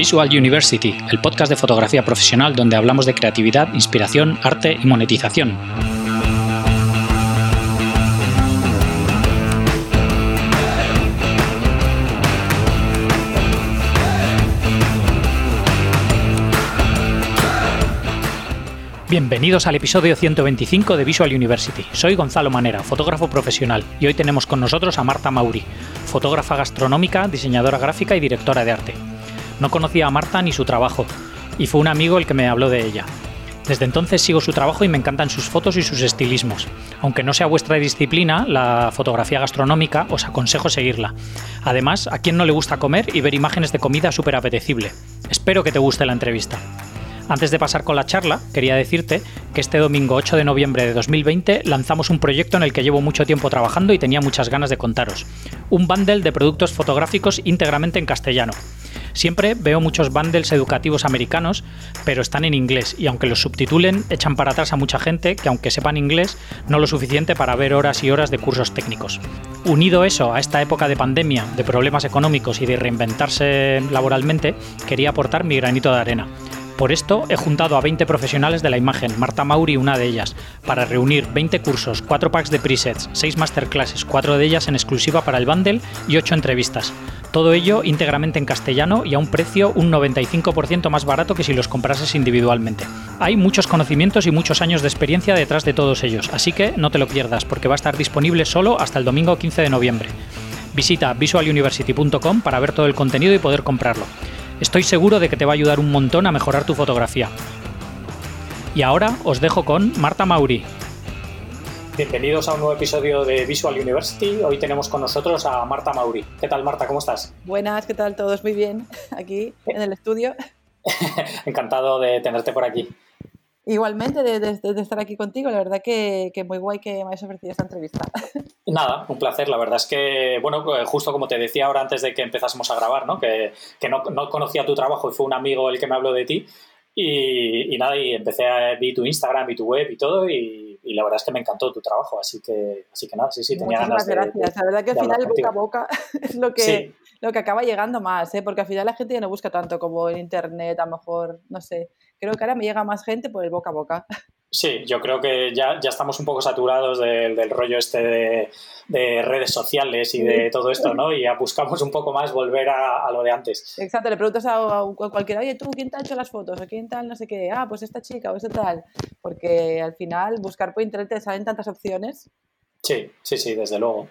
Visual University, el podcast de fotografía profesional donde hablamos de creatividad, inspiración, arte y monetización. Bienvenidos al episodio 125 de Visual University. Soy Gonzalo Manera, fotógrafo profesional, y hoy tenemos con nosotros a Marta Mauri, fotógrafa gastronómica, diseñadora gráfica y directora de arte. No conocía a Marta ni su trabajo, y fue un amigo el que me habló de ella. Desde entonces sigo su trabajo y me encantan sus fotos y sus estilismos. Aunque no sea vuestra disciplina, la fotografía gastronómica, os aconsejo seguirla. Además, a quien no le gusta comer y ver imágenes de comida súper apetecible. Espero que te guste la entrevista. Antes de pasar con la charla, quería decirte que este domingo 8 de noviembre de 2020 lanzamos un proyecto en el que llevo mucho tiempo trabajando y tenía muchas ganas de contaros. Un bundle de productos fotográficos íntegramente en castellano. Siempre veo muchos bundles educativos americanos, pero están en inglés y aunque los subtitulen, echan para atrás a mucha gente que aunque sepan inglés, no lo suficiente para ver horas y horas de cursos técnicos. Unido eso a esta época de pandemia, de problemas económicos y de reinventarse laboralmente, quería aportar mi granito de arena. Por esto he juntado a 20 profesionales de la imagen, Marta Mauri una de ellas, para reunir 20 cursos, 4 packs de presets, 6 masterclasses, 4 de ellas en exclusiva para el bundle y 8 entrevistas. Todo ello íntegramente en castellano y a un precio un 95% más barato que si los comprases individualmente. Hay muchos conocimientos y muchos años de experiencia detrás de todos ellos, así que no te lo pierdas porque va a estar disponible solo hasta el domingo 15 de noviembre. Visita visualuniversity.com para ver todo el contenido y poder comprarlo. Estoy seguro de que te va a ayudar un montón a mejorar tu fotografía. Y ahora os dejo con Marta Mauri. Bienvenidos a un nuevo episodio de Visual University. Hoy tenemos con nosotros a Marta Mauri. ¿Qué tal, Marta? ¿Cómo estás? Buenas, ¿qué tal? Todos muy bien aquí en el estudio. Encantado de tenerte por aquí. Igualmente de, estar aquí contigo, la verdad que, que, muy guay que me hayas ofrecido esta entrevista. Nada, un placer. La verdad es que, bueno, pues, justo como te decía ahora antes de que empezásemos a grabar, ¿no? que, que no, no, conocía tu trabajo y fue un amigo el que me habló de ti. Y, y nada, y empecé a ver tu Instagram y tu web y todo, y, y, la verdad es que me encantó tu trabajo, así que, así que nada, sí, sí, tenía Muchas ganas gracias. la verdad que al final boca a boca es lo que, lo que acaba llegando más, ¿eh? porque al final la gente ya no busca tanto como en internet, a lo mejor, no sé, creo que ahora me llega más gente por el boca a boca. Sí, yo creo que ya, ya estamos un poco saturados del, del rollo este de, de, redes sociales y de todo esto, ¿no? Y ya buscamos un poco más volver a, a lo de antes. Exacto, le preguntas a, a, cualquiera, oye, ¿tú quién te ha hecho las fotos? ¿O quién tal no sé qué? Ah, pues esta chica o este tal. Porque al final buscar por internet te salen tantas opciones. Sí, sí, sí, desde luego.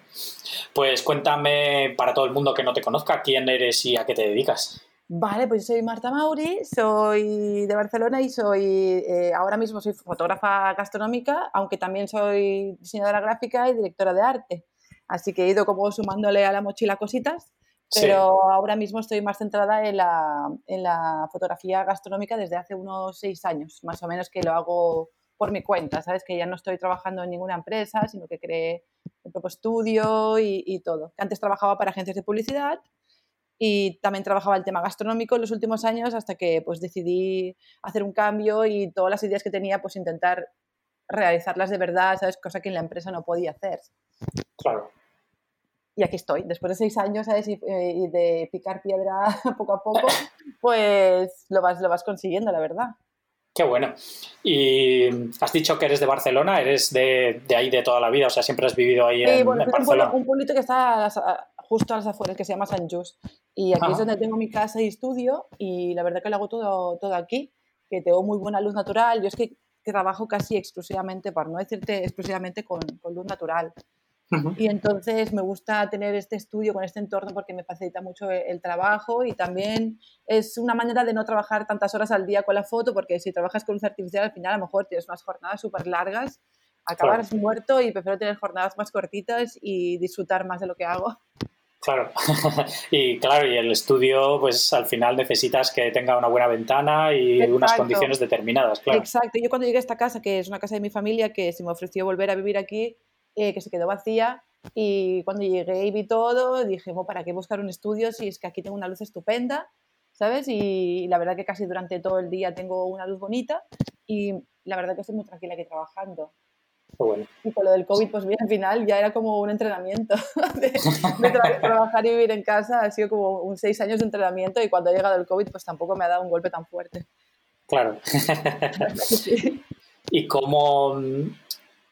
Pues cuéntame para todo el mundo que no te conozca quién eres y a qué te dedicas. Vale, pues soy Marta Mauri, soy de Barcelona y soy eh, ahora mismo soy fotógrafa gastronómica, aunque también soy diseñadora gráfica y directora de arte. Así que he ido como sumándole a la mochila cositas, pero sí. ahora mismo estoy más centrada en la, en la fotografía gastronómica desde hace unos seis años, más o menos que lo hago por mi cuenta, ¿sabes? Que ya no estoy trabajando en ninguna empresa, sino que creé el propio estudio y, y todo. Antes trabajaba para agencias de publicidad y también trabajaba el tema gastronómico en los últimos años hasta que pues decidí hacer un cambio y todas las ideas que tenía pues intentar realizarlas de verdad, ¿sabes? Cosa que en la empresa no podía hacer. Claro. Y aquí estoy, después de seis años, ¿sabes? Y, y de picar piedra poco a poco, pues lo vas, lo vas consiguiendo, la verdad. Qué bueno. Y has dicho que eres de Barcelona, eres de, de ahí de toda la vida, o sea, siempre has vivido ahí sí, en, bueno, en Barcelona. Un, pueblo, un pueblito que está a, justo a las afueras, que se llama San Just. Y aquí Ajá. es donde tengo mi casa y estudio y la verdad que lo hago todo, todo aquí, que tengo muy buena luz natural. Yo es que, trabajo casi exclusivamente, para no decirte exclusivamente, con, con luz natural. Uh -huh. Y entonces me gusta tener este estudio con este entorno porque me facilita mucho el, el, trabajo y también es una manera de no trabajar tantas horas al día con la foto porque si trabajas con luz artificial al final a lo mejor tienes unas jornadas súper largas, acabas claro. muerto y prefiero tener jornadas más cortitas y disfrutar más de lo que hago. Claro, y claro, y el estudio, pues al final necesitas que tenga una buena ventana y Exacto. unas condiciones determinadas, claro. Exacto, yo cuando llegué a esta casa, que es una casa de mi familia, que se me ofreció volver a vivir aquí, eh, que se quedó vacía, y cuando llegué y vi todo, dije, bueno, ¿para qué buscar un estudio si es que aquí tengo una luz estupenda? ¿Sabes? Y la verdad que casi durante todo el día tengo una luz bonita y la verdad que estoy muy tranquila aquí trabajando. Y con lo del COVID, pues bien, al final ya era como un entrenamiento de, trabajar y vivir en casa. Ha sido como un seis años de entrenamiento y cuando ha llegado el COVID, pues tampoco me ha dado un golpe tan fuerte. Claro. ¿Y cómo,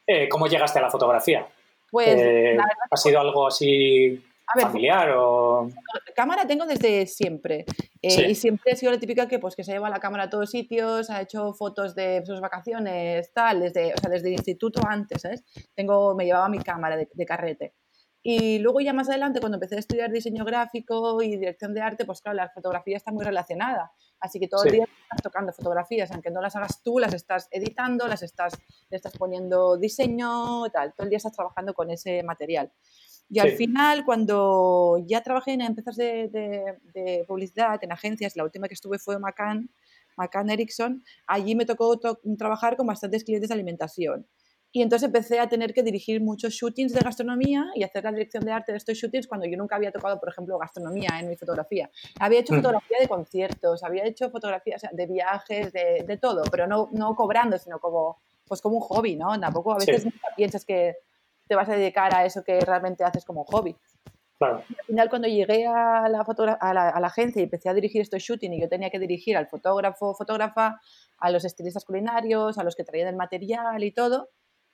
eh, cómo llegaste a la fotografía? Pues, eh, ¿Ha sido algo así familiar o...? Cámara tengo desde siempre. Eh, y siempre he sido la típica que, pues, que se lleva la cámara a todos sitios, ha hecho fotos de sus vacaciones, tal, desde, o sea, desde el instituto antes, ¿sabes? Tengo, me llevaba mi cámara de, carrete. Y luego ya más adelante, cuando empecé a estudiar diseño gráfico y dirección de arte, pues claro, la fotografía está muy relacionada. Así que todo el día estás tocando fotografías, aunque no las hagas tú, las estás editando, las estás, le estás poniendo diseño, tal. Todo el día estás trabajando con ese material. Y al final, cuando ya trabajé en empresas de, publicidad, en agencias, la última que estuve fue McCann, McCann Erickson, allí me tocó trabajar con bastantes clientes de alimentación. Y entonces empecé a tener que dirigir muchos shootings de gastronomía y hacer la dirección de arte de estos shootings cuando yo nunca había tocado, por ejemplo, gastronomía en mi fotografía. Había hecho mm. fotografía de conciertos, había hecho fotografías de viajes, de, de, todo, pero no, no cobrando, sino como, pues como un hobby, ¿no? Tampoco a veces piensas que te vas a dedicar a eso que realmente haces como hobby. Claro. al final, cuando llegué a la, a, la, a la, agencia y empecé a dirigir estos shooting y yo tenía que dirigir al fotógrafo, fotógrafa, a los estilistas culinarios, a los que traían el material y todo,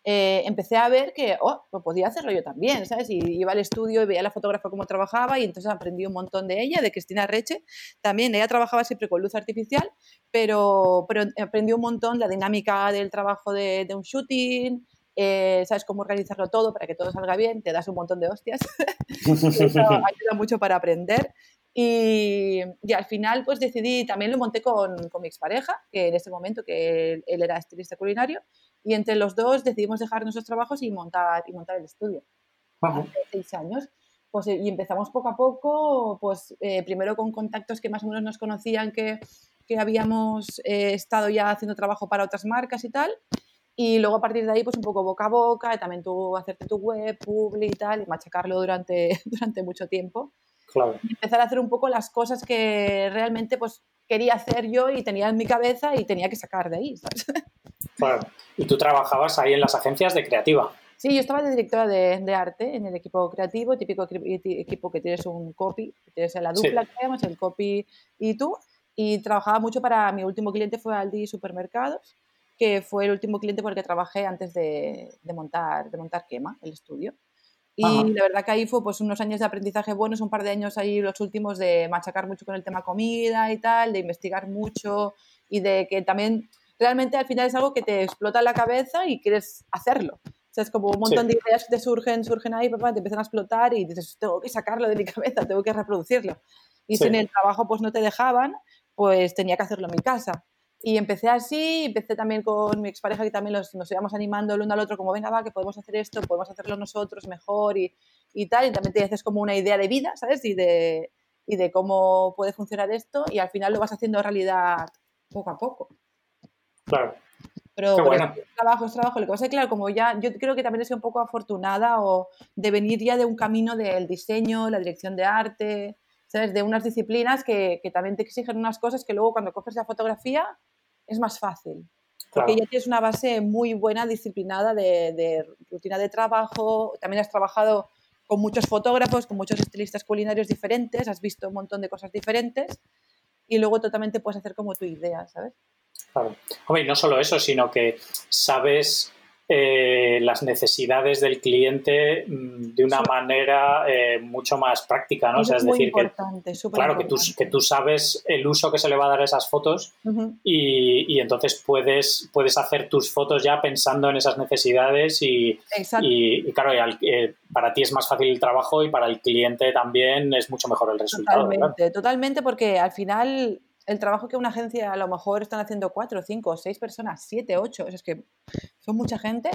eh, empecé a ver que, oh, pues podía hacerlo yo también, ¿sabes? Y iba al estudio y veía a la fotógrafa cómo trabajaba y entonces aprendí un montón de ella, de Cristina Reche. También ella trabajaba siempre con luz artificial, pero, pero aprendí un montón la dinámica del trabajo de, de un shooting, eh, sabes cómo organizarlo todo para que todo salga bien, te das un montón de hostias. Eso ayuda mucho para aprender. Y, y, al final pues decidí, también lo monté con, con mi expareja, que en ese momento que él, era estilista culinario, y entre los dos decidimos dejar nuestros trabajos y montar, y montar el estudio. Hace seis años. Pues, y empezamos poco a poco, pues eh, primero con contactos que más o menos nos conocían que, que habíamos eh, estado ya haciendo trabajo para otras marcas y tal. Y luego a partir de ahí, pues un poco boca a boca, y también tú hacerte tu web, publi y tal, y machacarlo durante, durante mucho tiempo. Claro. Y empezar a hacer un poco las cosas que realmente pues quería hacer yo y tenía en mi cabeza y tenía que sacar de ahí, ¿sabes? Claro. Y tú trabajabas ahí en las agencias de creativa. Sí, yo estaba de directora de, de arte en el equipo creativo, típico equipo que tienes un copy, tienes la dupla que tenemos, el copy y tú. Y trabajaba mucho para mi último cliente fue Aldi Supermercados que fue el último cliente por el que trabajé antes de, montar, de montar Quema, el estudio. Y la verdad que ahí fue pues unos años de aprendizaje buenos, un par de años ahí los últimos de machacar mucho con el tema comida y tal, de investigar mucho y de que también realmente al final es algo que te explota la cabeza y quieres hacerlo. O sea, es como un montón de ideas que te surgen, surgen ahí, papá, te empiezan a explotar y dices, tengo que sacarlo de mi cabeza, tengo que reproducirlo. Y si en el trabajo pues no te dejaban, pues tenía que hacerlo en mi casa. Y empecé así, empecé también con mi expareja que también nos íbamos animando el uno al otro, como venga, va, que podemos hacer esto, podemos hacerlo nosotros mejor y, y tal. Y también te haces como una idea de vida, ¿sabes? Y de, y de cómo puede funcionar esto y al final lo vas haciendo realidad poco a poco. Claro. Pero, bueno. es trabajo, es trabajo. Lo que pasa es que, claro, como ya, yo creo que también he sido un poco afortunada o de venir ya de un camino del diseño, la dirección de arte, ¿sabes? De unas disciplinas que, que también te exigen unas cosas que luego cuando coges la fotografía es más fácil. Porque ya tienes una base muy buena, disciplinada de, rutina de trabajo. También has trabajado con muchos fotógrafos, con muchos estilistas culinarios diferentes, has visto un montón de cosas diferentes y luego totalmente puedes hacer como tu idea, ¿sabes? Claro. Hombre, y no solo eso, sino que sabes eh, las necesidades del cliente mm, de una manera eh, mucho más práctica, ¿no? o sea, es decir, que, claro, que tú, que tú, sabes el uso que se le va a dar a esas fotos y, entonces puedes, puedes hacer tus fotos ya pensando en esas necesidades y, y, claro, eh, para ti es más fácil el trabajo y para el cliente también es mucho mejor el resultado. Totalmente, totalmente porque al final el trabajo que una agencia a lo mejor están haciendo cuatro, cinco, seis personas, siete, ocho, es que son mucha gente.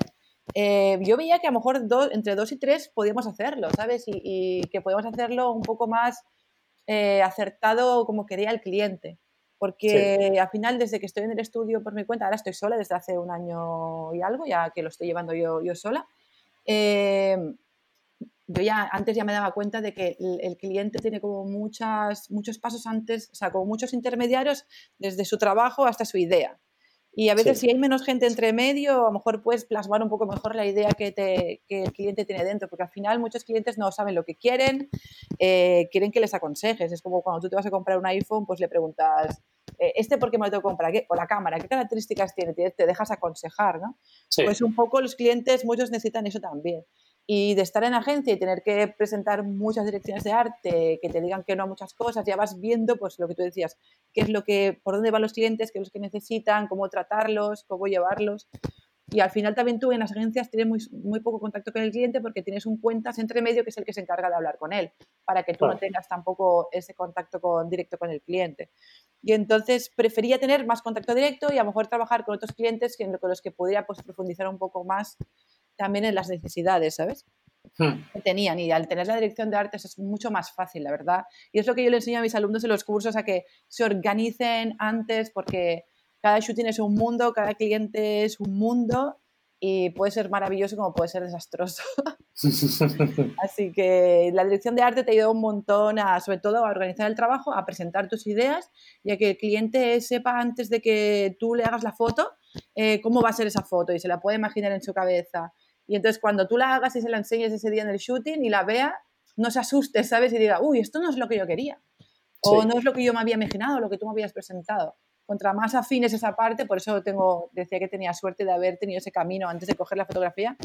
Eh, yo veía que a lo mejor dos, entre dos y tres podíamos hacerlo, ¿sabes? Y, que podíamos hacerlo un poco más eh, acertado como quería el cliente. Porque al final, desde que estoy en el estudio por mi cuenta, ahora estoy sola desde hace un año y algo, ya que lo estoy llevando yo, yo sola. Eh, yo ya antes ya me daba cuenta de que el, cliente tiene como muchas, muchos pasos antes, o sea, como muchos intermediarios desde su trabajo hasta su idea. Y a veces si hay menos gente entre medio, a lo mejor puedes plasmar un poco mejor la idea que, te, que el cliente tiene dentro, porque al final muchos clientes no saben lo que quieren, eh, quieren que les aconsejes. Es como cuando tú te vas a comprar un iPhone, pues le preguntas, eh, ¿este por qué me lo tengo que comprar? ¿Qué? O la cámara, ¿qué características tiene? Te, dejas aconsejar, ¿no? Pues un poco los clientes, muchos necesitan eso también. Y de estar en agencia y tener que presentar muchas direcciones de arte, que te digan que no a muchas cosas, ya vas viendo, pues lo que tú decías, qué es lo que, por dónde van los clientes, qué es lo que necesitan, cómo tratarlos, cómo llevarlos. Y al final también tú en las agencias tienes muy, muy poco contacto con el cliente porque tienes un cuentas entre medio que es el que se encarga de hablar con él, para que tú no tengas tampoco ese contacto con, directo con el cliente. Y entonces prefería tener más contacto directo y a lo mejor trabajar con otros clientes que, con los que pudiera pues, profundizar un poco más también en las necesidades, ¿sabes? Hmm. que tenían y al tener la dirección de artes es mucho más fácil, la verdad. Y es lo que yo le enseño a mis alumnos en los cursos a que se organicen antes porque cada shooting es un mundo, cada cliente es un mundo y puede ser maravilloso como puede ser desastroso. Así que la dirección de arte te ayuda un montón a, sobre todo, a organizar el trabajo, a presentar tus ideas y a que el cliente sepa antes de que tú le hagas la foto eh, cómo va a ser esa foto y se la puede imaginar en su cabeza y entonces cuando tú la hagas y se la enseñes ese día en el shooting y la vea, no se asuste, ¿sabes? Y diga, uy, esto no es lo que yo quería. O no es lo que yo me había imaginado, lo que tú me habías presentado. Contra más afines esa parte, por eso tengo, decía que tenía suerte de haber tenido ese camino antes de coger la fotografía,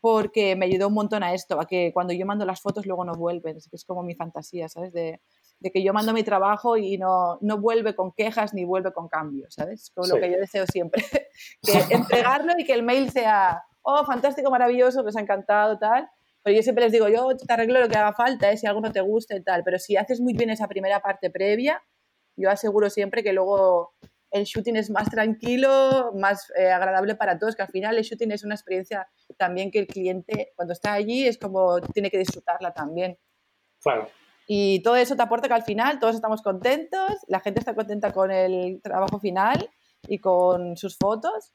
porque me ayudó un montón a esto, a que cuando yo mando las fotos luego no vuelven. Es, como mi fantasía, ¿sabes? De, que yo mando mi trabajo y no, no vuelve con quejas ni vuelve con cambios, ¿sabes? Con lo que yo deseo siempre. que entregarlo y que el mail sea oh, fantástico, maravilloso, les ha encantado, tal. Pero yo siempre les digo, yo te arreglo lo que haga falta, ¿eh? si algo no te gusta y tal. Pero si haces muy bien esa primera parte previa, yo aseguro siempre que luego el shooting es más tranquilo, más eh, agradable para todos, que al final el shooting es una experiencia también que el cliente cuando está allí es como tiene que disfrutarla también. Claro. Y todo eso te aporta que al final todos estamos contentos, la gente está contenta con el trabajo final y con sus fotos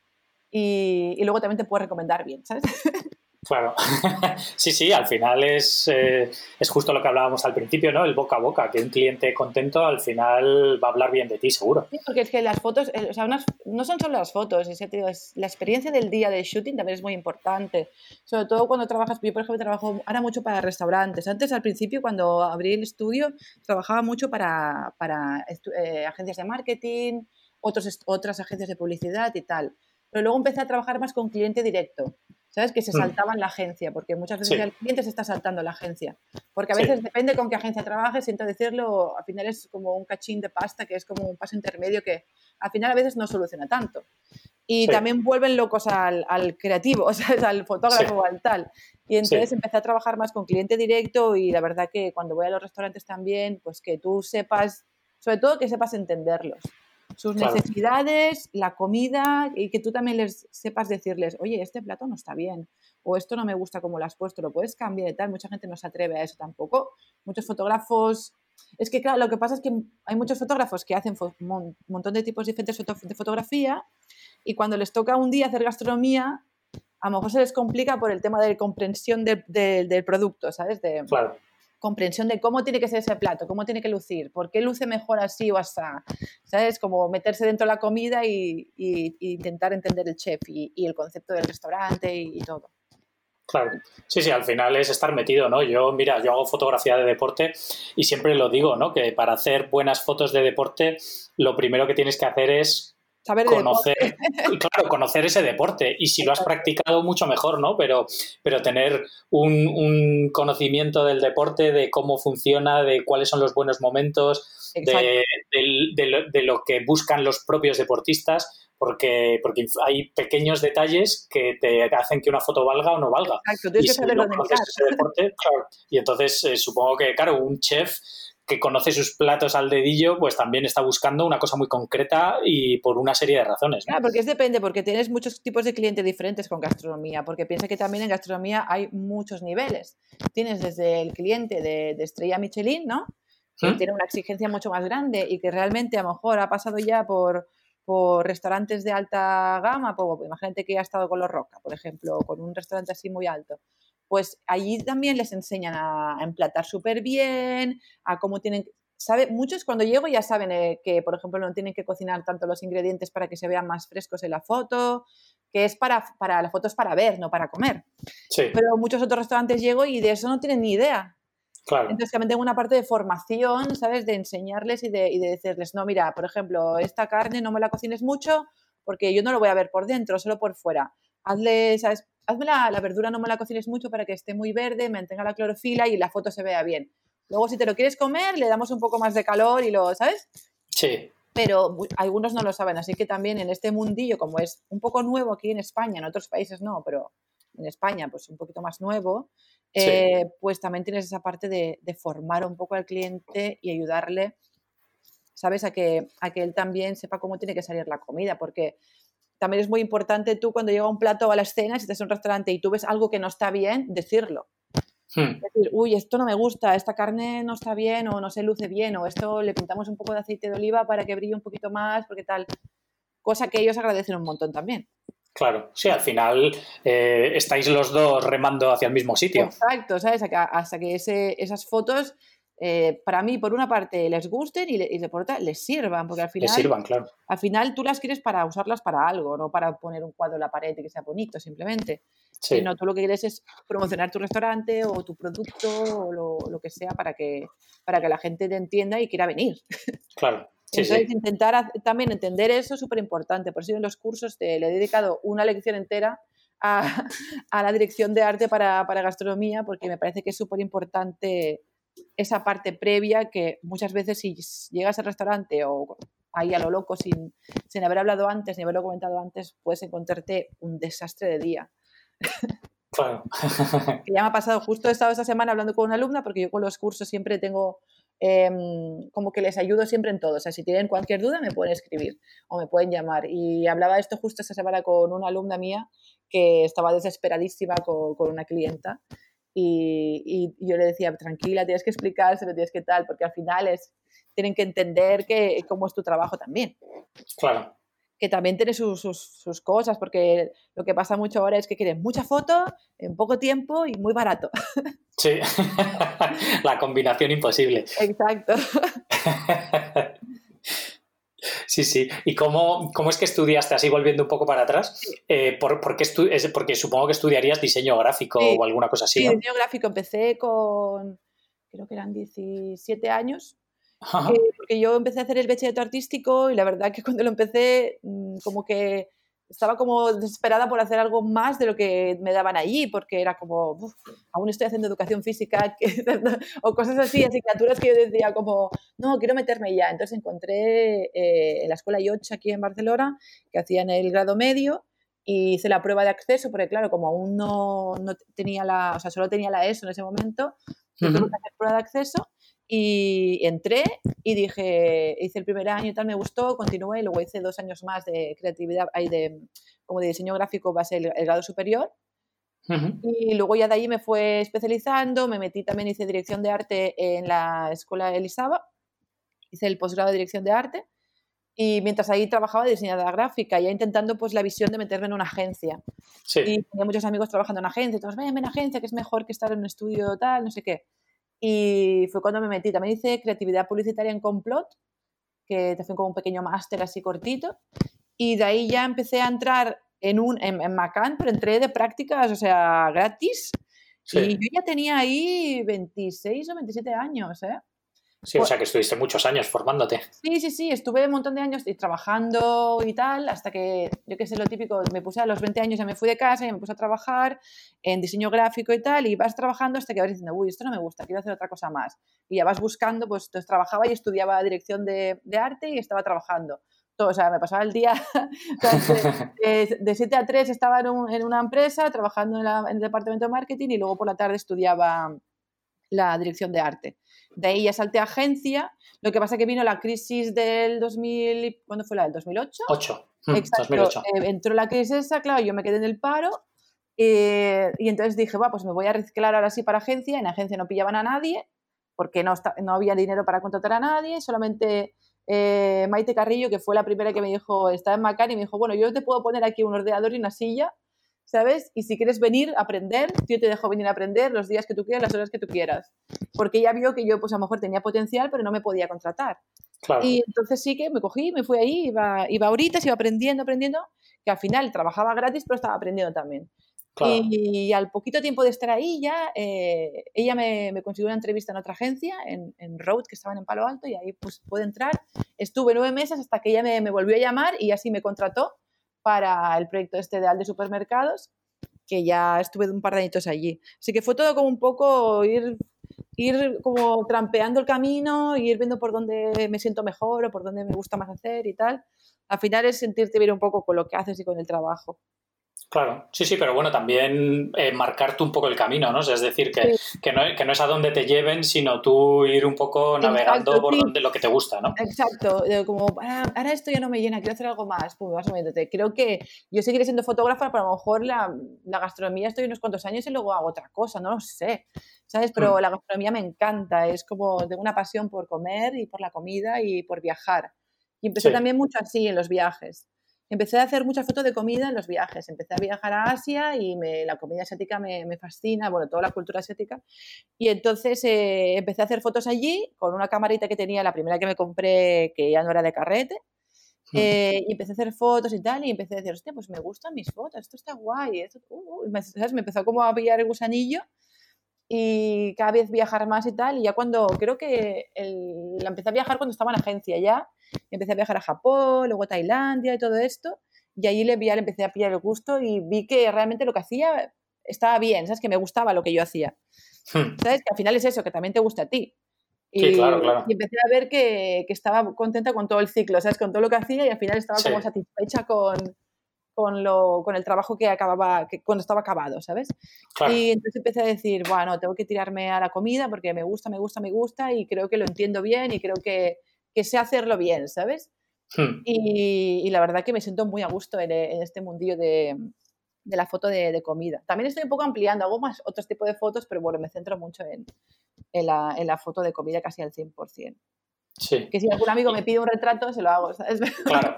y, luego también te puedo recomendar bien, ¿sabes? Claro, sí, sí, al final es, eh, es justo lo que hablábamos al principio, ¿no? El boca a boca, que un cliente contento al final va a hablar bien de ti, seguro. Sí, porque es que las fotos, eh, o sea, no son solo las fotos, es, es, la experiencia del día de shooting también es muy importante, sobre todo cuando trabajas, yo por ejemplo trabajo ahora mucho para restaurantes, antes al principio cuando abrí el estudio trabajaba mucho para, para eh, agencias de marketing, otros, otras agencias de publicidad y tal pero luego empecé a trabajar más con cliente directo, ¿sabes? Que se mm. saltaban la agencia, porque muchas veces el cliente se está saltando la agencia, porque a veces depende con qué agencia trabajes, siento decirlo, al final es como un cachín de pasta, que es como un paso intermedio que al final a veces no soluciona tanto. Y también vuelven locos al, al creativo, ¿sabes? al fotógrafo o al tal. Y entonces empecé a trabajar más con cliente directo y la verdad que cuando voy a los restaurantes también, pues que tú sepas, sobre todo que sepas entenderlos sus necesidades, la comida y que tú también les sepas decirles, oye, este plato no está bien o esto no me gusta como lo has puesto, lo puedes cambiar y tal. Mucha gente no se atreve a eso tampoco. Muchos fotógrafos... Es que, claro, lo que pasa es que hay muchos fotógrafos que hacen un montón de tipos diferentes de fotografía y cuando les toca un día hacer gastronomía, a lo mejor se les complica por el tema de comprensión del producto, ¿sabes? De, claro comprensión de cómo tiene que ser ese plato, cómo tiene que lucir, por qué luce mejor así o así, ¿sabes? Como meterse dentro de la comida y, intentar entender el chef y, el concepto del restaurante y, todo. Claro, sí, sí, al final es estar metido, ¿no? Yo, mira, yo hago fotografía de deporte y siempre lo digo, ¿no? Que para hacer buenas fotos de deporte, lo primero que tienes que hacer es conocer, claro, conocer ese deporte. Y si lo has practicado, mucho mejor, ¿no? Pero, pero tener un, conocimiento del deporte, de cómo funciona, de cuáles son los buenos momentos, de, lo, que buscan los propios deportistas. Porque, porque hay pequeños detalles que te hacen que una foto valga o no valga. Exacto, y, si deporte, y entonces eh, supongo que, claro, un chef que conoce sus platos al dedillo, pues también está buscando una cosa muy concreta y por una serie de razones. Claro, porque es depende, porque tienes muchos tipos de clientes diferentes con gastronomía, porque piensa que también en gastronomía hay muchos niveles. Tienes desde el cliente de, estrella Michelin, ¿no? Que ¿Mm? tiene una exigencia mucho más grande y que realmente a lo mejor ha pasado ya por, por restaurantes de alta gama, por, imagínate que ha estado con los Roca, por ejemplo, con un restaurante así muy alto pues allí también les enseñan a, emplatar súper bien, a cómo tienen, sabe, muchos cuando llego ya saben eh, que, por ejemplo, no tienen que cocinar tanto los ingredientes para que se vean más frescos en la foto, que es para, para la foto es para ver, no para comer. Sí, Pero muchos otros restaurantes llego y de eso no tienen ni idea. claro. Entonces también tengo una parte de formación, ¿sabes? De enseñarles y de, y de decirles, no, mira, por ejemplo, esta carne no me la cocines mucho porque yo no lo voy a ver por dentro, solo por fuera. Hazle, ¿sabes? Hazme la, la verdura, no me la cocines mucho para que esté muy verde, mantenga la clorofila y la foto se vea bien. Luego, si te lo quieres comer, le damos un poco más de calor y lo, ¿sabes? Sí, Pero algunos no lo saben, así que también en este mundillo, como es un poco nuevo aquí en España, en otros países no, pero en España pues un poquito más nuevo, Sí. eh, pues también tienes esa parte de, de formar un poco al cliente y ayudarle, ¿sabes? A que, a que él también sepa cómo tiene que salir la comida, porque también es muy importante tú cuando llega un plato a la escena, si estás en un restaurante y tú ves algo que no está bien, decirlo Hmm, decir, uy, esto no me gusta, esta carne no está bien o no se luce bien o esto le pintamos un poco de aceite de oliva para que brille un poquito más, porque tal. Cosa que ellos agradecen un montón también. claro. Sí, al final eh, estáis los dos remando hacia el mismo sitio. Exacto, ¿sabes? Hasta que, hasta que ese- esas fotos, eh, para mí, por una parte, les gusten y, le- y por otra, les sirvan, porque al Les final, sirvan, claro. al final tú las quieres para usarlas para algo, no para poner un cuadro en la pared y que sea bonito, simplemente. Sí, sino tú lo que quieres es promocionar tu restaurante o tu producto o lo, lo que sea para que, para que la gente te entienda y quiera venir. claro. Sí, Entonces, sí. intentar también entender eso es súper importante. Por eso yo en los cursos te- le he dedicado una lección entera a, a la dirección de arte para, para gastronomía, porque me parece que es súper importante esa parte previa que muchas veces si llegas al restaurante o ahí a lo loco sin, sin haber hablado antes ni haberlo comentado antes, puedes encontrarte un desastre de día. claro. que ya me ha pasado, justo he estado esta semana hablando con una alumna, porque yo con los cursos siempre tengo, em, como que les ayudo siempre en todo. O sea, si tienen cualquier duda me pueden escribir o me pueden llamar. Y hablaba esto justo esta semana con una alumna mía que estaba desesperadísima con, con una clienta. Y, y yo le decía, tranquila, tienes que explicárselo, tienes que tal, porque al final es, tienen que entender que, cómo es tu trabajo también claro. que también tiene sus, sus, sus cosas, porque lo que pasa mucho ahora es que quieren mucha foto en poco tiempo y muy barato. Sí. La combinación imposible. Exacto. Sí, sí. ¿Y cómo, cómo es que estudiaste, así volviendo un poco para atrás? Eh, ¿por, por qué es- porque supongo que estudiarías diseño gráfico Sí. o alguna cosa así, Sí, ¿no? diseño gráfico empecé con, creo que eran 17 años, Ajá. eh, porque yo empecé a hacer el bachillerato artístico y la verdad que cuando lo empecé, mm, como que estaba como desesperada por hacer algo más de lo que me daban allí, porque era como, "Uf, aún estoy haciendo educación física o cosas así, asignaturas que yo decía como, no, quiero meterme ya. Entonces encontré eh, en la escuela I8 aquí en Barcelona, que hacían el grado medio, y hice la prueba de acceso, porque claro, como aún no, no tenía la, o sea, solo tenía la ESO en ese momento, yo tuve Ujú. que hacer prueba de acceso y entré y dije, hice el primer año y tal, me gustó, continué, y luego hice dos años más de creatividad, ahí de, como de diseño gráfico, base el, el grado superior, y luego ya de ahí me fue especializando, me metí también, hice dirección de arte en la escuela Elisaba, hice el posgrado de dirección de arte, y mientras ahí trabajaba de diseñadora gráfica, ya intentando pues la visión de meterme en una agencia. Sí. Y tenía muchos amigos trabajando en agencia, todos, ven, ven a agencia, que es mejor que estar en un estudio tal, no sé qué. Y fue cuando me metí. También hice creatividad publicitaria en Complot, que te fue como un pequeño máster así cortito. Y de ahí ya empecé a entrar en, un, en, en Macan, pero entré de prácticas, o sea, gratis. Sí. Y yo ya tenía ahí 26 o 27 años, ¿eh? Sí, o sea que estuviste muchos años formándote. Sí, sí, sí, estuve un montón de años trabajando y tal, hasta que, yo qué sé, lo típico, me puse a los 20 años, ya me fui de casa y me puse a trabajar en diseño gráfico y tal, y vas trabajando hasta que vas diciendo, uy, esto no me gusta, quiero hacer otra cosa más. Y ya vas buscando, pues entonces trabajaba y estudiaba dirección de, de arte y estaba trabajando. Todo, o sea, me pasaba el día, de, de 7 a 3 estaba en, un- en una empresa trabajando en, la- en el departamento de marketing y luego por la tarde estudiaba la dirección de arte. De ahí ya salté a agencia, lo que pasa que vino la crisis del 2000, y- ¿cuándo fue la del 2008? 8. Mm, Exacto, 2008. eh, entró la crisis esa, claro, yo me quedé en el paro eh, y entonces dije, va, pues me voy a reciclar ahora sí para agencia. En agencia no pillaban a nadie porque no, no había dinero para contratar a nadie, solamente eh, Maite Carrillo, que fue la primera que me dijo, estaba en Macan y me dijo, bueno, yo te puedo poner aquí un ordenador y una silla ¿sabes? Y si quieres venir a aprender, yo te dejo venir a aprender los días que tú quieras, las horas que tú quieras. Porque ella vio que yo, pues a lo mejor tenía potencial, pero no me podía contratar. Y entonces sí que me cogí, me fui ahí, iba, iba ahorita, iba aprendiendo, aprendiendo, que al final trabajaba gratis, pero estaba aprendiendo también. Y, al poquito tiempo de estar ahí ya, eh, ella me, me, consiguió una entrevista en otra agencia, en, en, Road, que estaban en Palo Alto, y ahí pues pude entrar. Estuve nueve meses hasta que ella me, me volvió a llamar y así me contrató para el proyecto este de Supermercados, que ya estuve un par de añitos allí. Así que fue todo como un poco ir, ir como trampeando el camino, ir viendo por dónde me siento mejor o por dónde me gusta más hacer y tal. Al final es sentirte bien un poco con lo que haces y con el trabajo. Claro, sí, sí, pero bueno, también eh, marcarte un poco el camino, ¿no? es decir, que, que, no, que, no, es a dónde te lleven, sino tú ir un poco navegando por donde lo que te gusta, ¿no? Exacto, como ahora, esto ya no me llena, quiero hacer algo más, pues o menos. Creo que yo seguiré siendo fotógrafa, pero a lo mejor la, la, gastronomía estoy unos cuantos años y luego hago otra cosa, no lo sé, ¿sabes? Pero mm. la gastronomía me encanta, es como tengo una pasión por comer y por la comida y por viajar. Y empecé también mucho así en los viajes empecé a hacer muchas fotos de comida en los viajes. Empecé a viajar a Asia y la comida asiática me, fascina, bueno, toda la cultura asiática. Y entonces eh, empecé a hacer fotos allí con una camarita que tenía, la primera que me compré, que ya no era de carrete. Hmm. Eh, y empecé a hacer fotos y tal, y empecé a decir, hostia, pues me gustan mis fotos, esto está guay. Esto, uh, uh", me, me, empezó como a pillar el gusanillo y cada vez viajar más y tal. Y ya cuando, creo que la empecé a viajar cuando estaba en la agencia ya, empecé a viajar a Japón, luego a Tailandia y todo esto. Y ahí le, ya le empecé a pillar el gusto y vi que realmente lo que hacía estaba bien, ¿sabes? Que me gustaba lo que yo hacía. Hmm. ¿Sabes? Que al final es eso, que también te gusta a ti. Y, sí, claro, claro. y empecé a ver que, que, estaba contenta con todo el ciclo, ¿sabes? Con todo lo que hacía y al final estaba como satisfecha con, con, lo, con el trabajo que acababa, que cuando estaba acabado, ¿sabes? Y entonces empecé a decir, bueno, tengo que tirarme a la comida porque me gusta, me gusta, me gusta y creo que lo entiendo bien y creo que, que sé hacerlo bien, ¿sabes? Hmm. Y, y, la verdad que me siento muy a gusto en, este mundillo de, de la foto de, de, comida. También estoy un poco ampliando, hago más otros tipos de fotos, pero bueno, me centro mucho en, en, la, en la foto de comida casi al 100%. Que si algún amigo me pide un retrato, se lo hago, ¿sabes? Claro.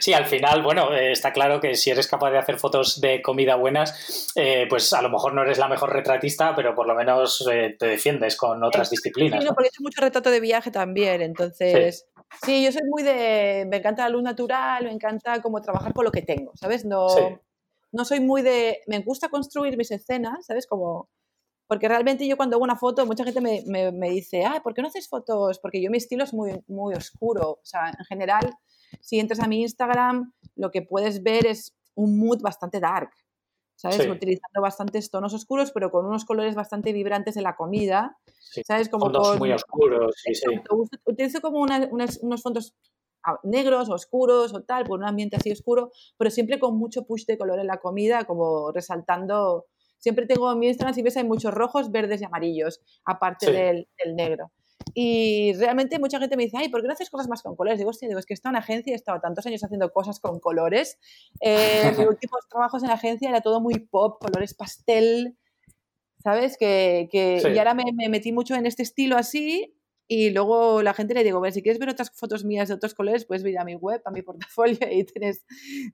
sí, al final, bueno, eh, está claro que si eres capaz de hacer fotos de comida buenas, eh, pues a lo mejor no eres la mejor retratista, pero por lo menos eh, te defiendes con otras disciplinas. Sí, porque he hecho mucho retrato de viaje también, entonces... Sí. yo soy muy de... Me encanta la luz natural, me encanta como trabajar con lo que tengo, ¿sabes? No, no soy muy de... Me gusta construir mis escenas, ¿sabes? Como porque realmente yo cuando hago una foto, mucha gente me, me, dice, ah, ¿por qué no haces fotos? Porque yo mi estilo es muy, muy oscuro. O sea, en general, si entras a mi Instagram, lo que puedes ver es un mood bastante dark. ¿Sabes? Utilizando bastantes tonos oscuros, pero con unos colores bastante vibrantes en la comida. ¿Sabes? Como fondos muy oscuros, sí, sí. Utilizo como unos fondos ah, negros, oscuros o tal, por un ambiente así oscuro, pero siempre con mucho push de color en la comida, como resaltando Siempre tengo en mi Instagram, si ves, hay muchos rojos, verdes y amarillos, aparte del, negro. Y realmente mucha gente me dice, ay, ¿por qué no haces cosas más con colores? Digo, hostia, digo, es que estado en agencia, he estado tantos años haciendo cosas con colores. Eh, mis últimos trabajos en agencia era todo muy pop, colores pastel, ¿sabes? Que, que Y ahora me, me, metí mucho en este estilo así y luego la gente le digo, ver, si quieres ver otras fotos mías de otros colores, puedes ir a mi web, a mi portafolio y tienes,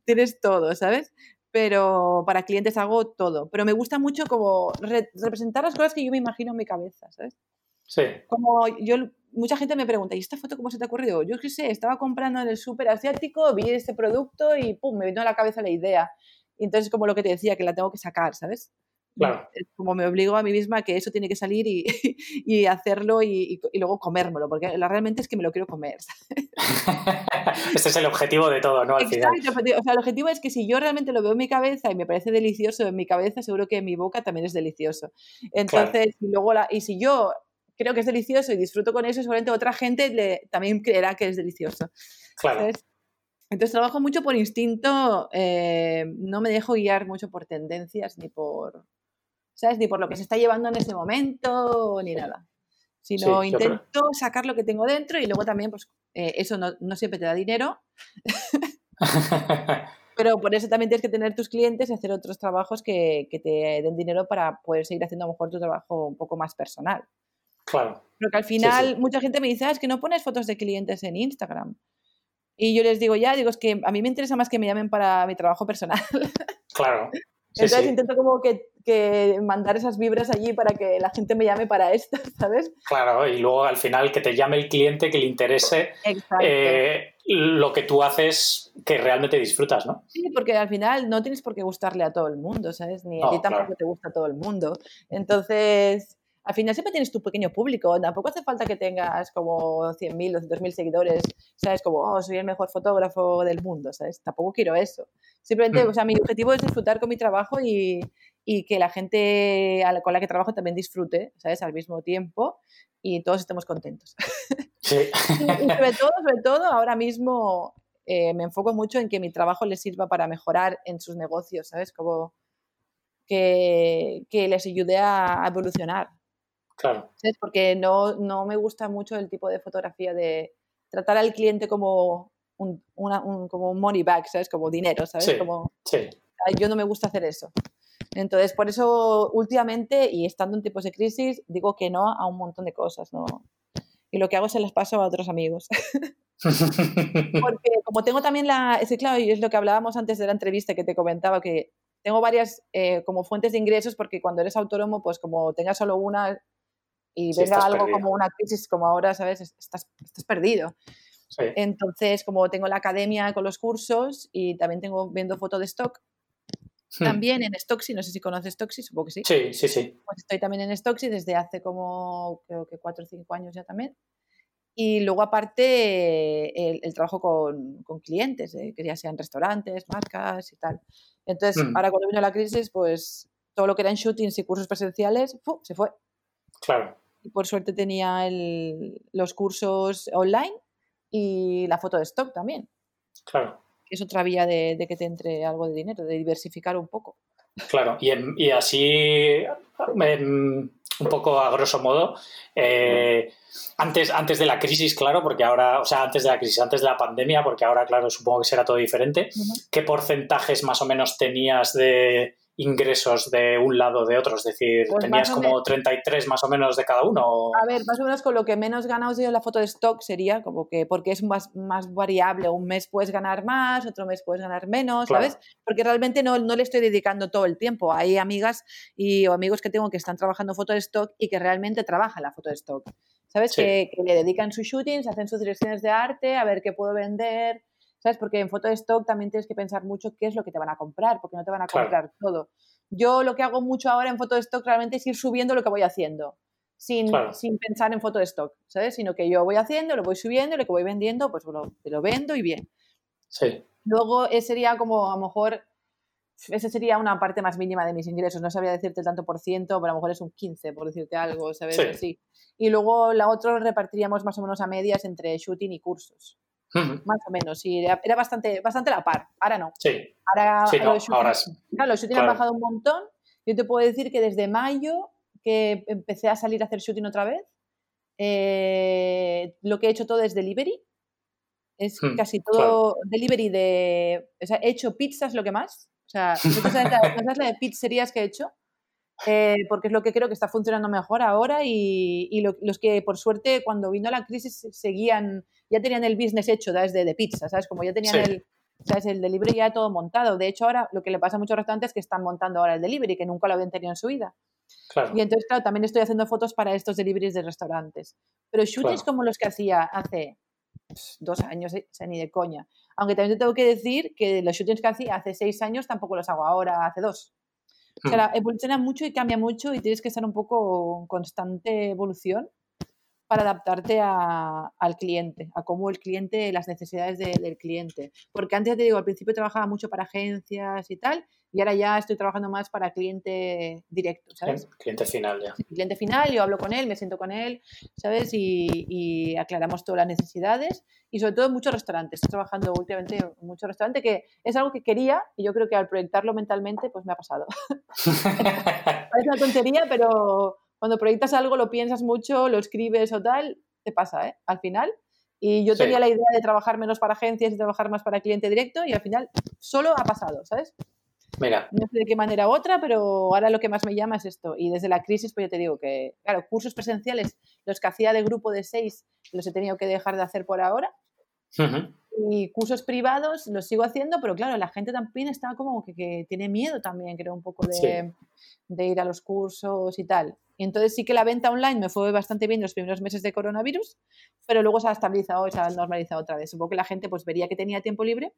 tienes todo, ¿sabes? Pero para clientes hago todo. Pero me gusta mucho como representar las cosas que yo me imagino en mi cabeza, ¿sabes? Sí. Como yo, mucha gente me pregunta, ¿y esta foto cómo se te ha ocurrido? Yo qué sé, estaba comprando en el súper asiático, vi este producto y pum, me vino a la cabeza la idea. Y entonces como lo que te decía, que la tengo que sacar, ¿sabes? Claro. Como me obligo a mí misma que eso tiene que salir y, y hacerlo y, y, luego comérmelo, porque la, realmente es que me lo quiero comer. este es el objetivo de todo, ¿no? Al final. O sea, el objetivo es que si yo realmente lo veo en mi cabeza y me parece delicioso en mi cabeza, seguro que en mi boca también es delicioso. Entonces, y luego la, y si yo creo que es delicioso y disfruto con eso, seguramente otra gente le, también creerá que es delicioso. Claro. Entonces trabajo mucho por instinto, eh, no me dejo guiar mucho por tendencias ni por, ¿sabes? Ni por lo que se está llevando en ese momento, ni nada. Sino intento sacar lo que tengo dentro y luego también, pues, eh, eso no, siempre te da dinero. Pero por eso también tienes que tener tus clientes y hacer otros trabajos que, que, te den dinero para poder seguir haciendo a lo mejor tu trabajo un poco más personal. Claro. Porque al final mucha gente me dice, ah, es que no pones fotos de clientes en Instagram. Y yo les digo, ya, digo, es que a mí me interesa más que me llamen para mi trabajo personal. Claro. Entonces intento como que, que, mandar esas vibras allí para que la gente me llame para esto, ¿sabes? Claro, y luego al final que te llame el cliente, que le interese eh, lo que tú haces que realmente disfrutas, ¿no? Sí, porque al final no tienes por qué gustarle a todo el mundo, ¿sabes? Ni a ti tampoco te gusta a todo el mundo. Entonces, al final siempre tienes tu pequeño público. Tampoco hace falta que tengas como 100.000 o 200.000 seguidores, ¿sabes? Como, oh, soy el mejor fotógrafo del mundo, ¿sabes? Tampoco quiero eso. Simplemente, mm. o sea, mi objetivo es disfrutar con mi trabajo y, y que la gente con la que trabajo también disfrute, ¿sabes? Al mismo tiempo y todos estemos contentos. Sí. y, sobre todo, sobre todo, ahora mismo eh, me enfoco mucho en que mi trabajo les sirva para mejorar en sus negocios, ¿sabes? Como que, que les ayude a evolucionar. Claro. ¿Sabes? Porque no, no me gusta mucho el tipo de fotografía de tratar al cliente como un, una, un, como un money bag, ¿sabes? Como dinero, ¿sabes? Sí, como, sí. Yo no me gusta hacer eso. Entonces, por eso últimamente, y estando en tipos de crisis, digo que no a un montón de cosas, ¿no? Y lo que hago se las paso a otros amigos. Porque como tengo también la... Es claro, y es lo que hablábamos antes de la entrevista que te comentaba, que tengo varias eh, como fuentes de ingresos, porque cuando eres autónomo, pues como tengas solo una, y venga algo como una crisis como ahora, ¿sabes? Estás, estás perdido. Entonces, como tengo la academia con los cursos y también tengo viendo foto de stock, hmm. también en Stocksy, no sé si conoces Stocksy, supongo que sí. Sí, sí, sí. Pues estoy también en Stocksy desde hace como, creo que cuatro o cinco años ya también. Y luego aparte el, trabajo con, con clientes, eh, que ya sean restaurantes, marcas y tal. Entonces, hmm. ahora cuando vino la crisis, pues todo lo que eran shootings y cursos presenciales, se fue. Claro y por suerte tenía los cursos online y la foto de stock también. Claro. Es otra vía de, que te entre algo de dinero, de diversificar un poco. Claro, y, así, un poco a grosso modo, eh, antes, antes de la crisis, claro, porque ahora, o sea, antes de la crisis, antes de la pandemia, porque ahora, claro, supongo que será todo diferente, ¿qué porcentajes más o menos tenías de, ingresos de un lado o de otro? Es decir, pues ¿tenías como 33 más o menos de cada uno? A ver, más o menos con lo que menos ganados yo en la foto de stock sería como que, porque es más, más variable, un mes puedes ganar más, otro mes puedes ganar menos, ¿sabes? Porque realmente no, no le estoy dedicando todo el tiempo. Hay amigas y o amigos que tengo que están trabajando foto de stock y que realmente trabajan la foto de stock. ¿Sabes? Que, que, le dedican sus shootings, hacen sus direcciones de arte, a ver qué puedo vender, ¿sabes? Porque en foto de stock también tienes que pensar mucho qué es lo que te van a comprar, porque no te van a comprar todo. Yo lo que hago mucho ahora en foto de stock realmente es ir subiendo lo que voy haciendo, sin, sin pensar en foto de stock, ¿sabes? Sino que yo voy haciendo, lo voy subiendo, lo que voy vendiendo, pues lo, te lo vendo y bien. Sí. Luego ese sería como a lo mejor, esa sería una parte más mínima de mis ingresos, no sabría decirte el tanto por ciento, pero a lo mejor es un 15, por decirte algo, ¿sabes? Sí. Y luego la otra repartiríamos más o menos a medias entre shooting y cursos. Más o menos, sí, era, bastante, bastante la par. Ahora no. Sí. Ahora, los shooting, han bajado un montón. Yo te puedo decir que desde mayo que empecé a salir a hacer shooting otra vez, eh, lo que he hecho todo es delivery. Es hmm, casi todo delivery de. O sea, he hecho pizzas lo que más. O sea, ¿sabes la, la de pizzerías que he hecho? Eh, porque es lo que creo que está funcionando mejor ahora y, los que por suerte cuando vino la crisis seguían, ya tenían el business hecho desde de pizza, ¿sabes? Como ya tenían el, ¿sabes? el delivery ya todo montado. De hecho ahora lo que le pasa a muchos restaurantes es que están montando ahora el delivery, que nunca lo habían tenido en su vida. Y entonces, claro, también estoy haciendo fotos para estos deliveries de restaurantes. Pero shootings como los que hacía hace dos años, eh, o sea, ni de coña. Aunque también te tengo que decir que los shootings que hacía hace seis años tampoco los hago ahora, hace dos. O sea, hmm. evoluciona mucho y cambia mucho y tienes que estar un poco en constante evolución para adaptarte al cliente, a cómo el cliente, las necesidades del cliente. Porque antes te digo, al principio trabajaba mucho para agencias y tal, y ahora ya estoy trabajando más para cliente directo, ¿sabes? Cliente final, ya. cliente final, yo hablo con él, me siento con él, ¿sabes? Y, aclaramos todas las necesidades. Y sobre todo en muchos restaurantes. Estoy trabajando últimamente en muchos restaurantes, que es algo que quería y yo creo que al proyectarlo mentalmente, pues me ha pasado. Parece una tontería, pero cuando proyectas algo, lo piensas mucho, lo escribes o tal, te pasa, ¿eh? Al final. Y yo tenía la idea de trabajar menos para agencias y trabajar más para cliente directo y al final solo ha pasado, ¿sabes? Mira. No sé de qué manera u otra, pero ahora lo que más me llama es esto. Y desde la crisis, pues yo te digo que, claro, cursos presenciales, los que hacía de grupo de seis, los he tenido que dejar de hacer por ahora. Y cursos privados los sigo haciendo, pero claro, la gente también está como que, tiene miedo también, creo, un poco de, de, ir a los cursos y tal. Y entonces sí que la venta online me fue bastante bien los primeros meses de coronavirus, pero luego se ha estabilizado y se ha normalizado otra vez. Supongo que la gente pues vería que tenía tiempo libre.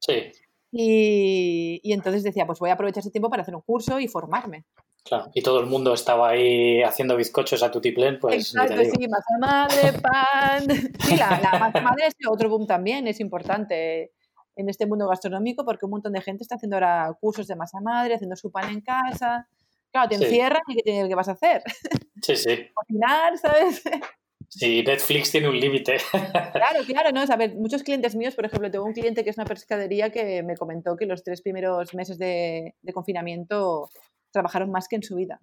Sí. Y, y entonces decía, pues voy a aprovechar ese tiempo para hacer un curso y formarme. Claro, y todo el mundo estaba ahí haciendo bizcochos a tutiplén, pues. Exacto, sí, masa madre, pan. Sí, la, la masa madre es otro boom también, es importante en este mundo gastronómico porque un montón de gente está haciendo ahora cursos de masa madre, haciendo su pan en casa. Claro, te encierran y ¿qué, ¿qué, vas a hacer? Sí, sí. Cocinar, ¿sabes? Sí, Netflix tiene un límite. Claro, claro, no, a ver, muchos clientes míos, por ejemplo, tengo un cliente que es una pescadería que me comentó que los tres primeros meses de, de confinamiento trabajaron más que en su vida.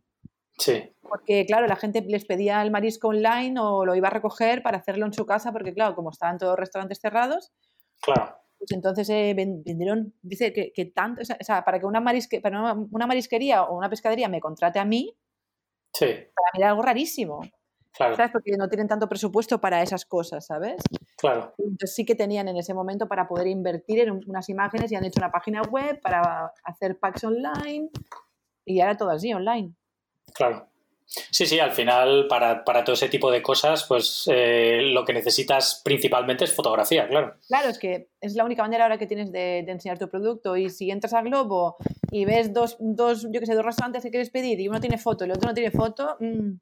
Sí. Porque, claro, la gente les pedía el marisco online o lo iba a recoger para hacerlo en su casa, porque, claro, como estaban todos los restaurantes cerrados, claro. pues entonces eh, vendieron, dice que, que tanto, o sea, para que una, marisque, para una, marisquería o una pescadería me contrate a mí, sí. para mí era algo rarísimo. Claro. ¿Sabes? Porque no tienen tanto presupuesto para esas cosas, ¿sabes? Claro. Entonces sí que tenían en ese momento para poder invertir en unas imágenes y han hecho una página web para hacer packs online y ahora todo así, online. Claro. Sí, sí, al final para, todo ese tipo de cosas, pues eh, lo que necesitas principalmente es fotografía, claro. Claro, es que es la única manera ahora que tienes de, enseñar tu producto y si entras a Globo y ves dos, dos, yo que sé, dos restaurantes que quieres pedir y uno tiene foto y el otro no tiene foto, mm,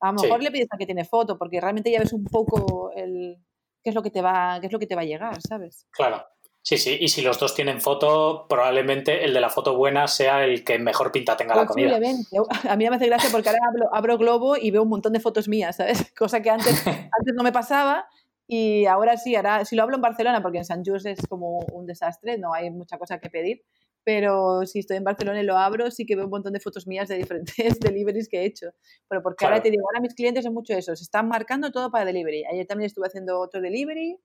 a lo mejor le pides a que tiene foto porque realmente ya ves un poco el, qué es lo que te va, qué es lo que te va a llegar, ¿sabes? Claro. Sí, sí, y si los dos tienen foto, probablemente el de la foto buena sea el que mejor pinta tenga la comida. A mí me hace gracia porque ahora abro, Globo y veo un montón de fotos mías, ¿sabes? Cosa que antes, antes no me pasaba y ahora sí, ahora si lo hablo en Barcelona, porque en San Just es como un desastre, no hay mucha cosa que pedir, pero si estoy en Barcelona y lo abro, sí que veo un montón de fotos mías de diferentes deliveries que he hecho. Pero porque ahora te digo, ahora mis clientes son mucho eso, se están marcando todo para delivery. Ayer también estuve haciendo otro delivery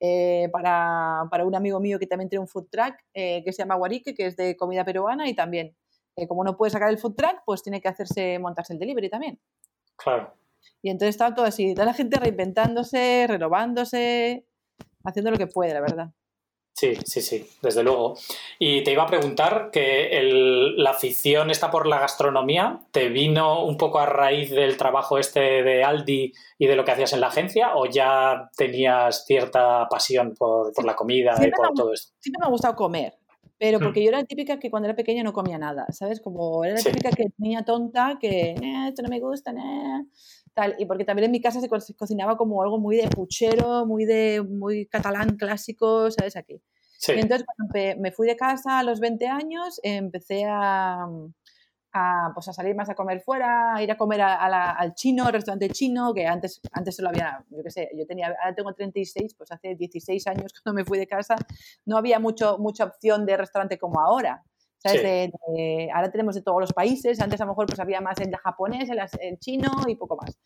eh, para, para, un amigo mío que también tiene un food truck eh, que se llama Guarique, que es de comida peruana y también, eh, como no puede sacar el food truck, pues tiene que hacerse, montarse el delivery también. Claro. Y entonces está todo así, toda la gente reinventándose, renovándose, haciendo lo que puede, la verdad. Sí, sí, sí, desde luego. Y te iba a preguntar que la afición está por la gastronomía, ¿te vino un poco a raíz del trabajo este de Aldi y de lo que hacías en la agencia o ya tenías cierta pasión por, la comida y por todo esto? Siempre me ha gustado comer, pero hmm. porque yo era la típica que cuando era pequeña no comía nada, ¿sabes? Como era la típica que niña tonta que esto no me gusta, tal. Y porque también en mi casa se, cocinaba como algo muy de puchero, muy de muy catalán clásico, ¿sabes? Aquí. Y entonces cuando me fui de casa a los 20 años, empecé a, a, pues a salir más a comer fuera, a ir a comer al chino, al restaurante chino, que antes, antes solo había, yo qué sé, yo tenía, ahora tengo 36, pues hace 16 años cuando me fui de casa, no había mucho, mucha opción de restaurante como ahora. ¿Sabes? ahora tenemos de todos los países, antes a lo mejor pues había más en japonés, en, en chino y poco más.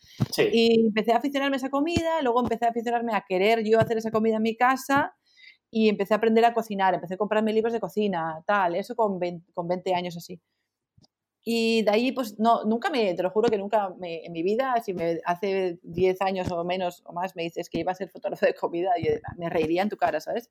Y empecé a aficionarme a esa comida, luego empecé a aficionarme a querer yo hacer esa comida en mi casa y empecé a aprender a cocinar, empecé a comprarme libros de cocina, tal, eso con 20, con 20 años así. Y de ahí, pues, no, nunca me, te lo juro que nunca me, en mi vida, si me hace 10 años o menos o más me dices que iba a ser fotógrafo de comida, yo me reiría en tu cara, ¿sabes?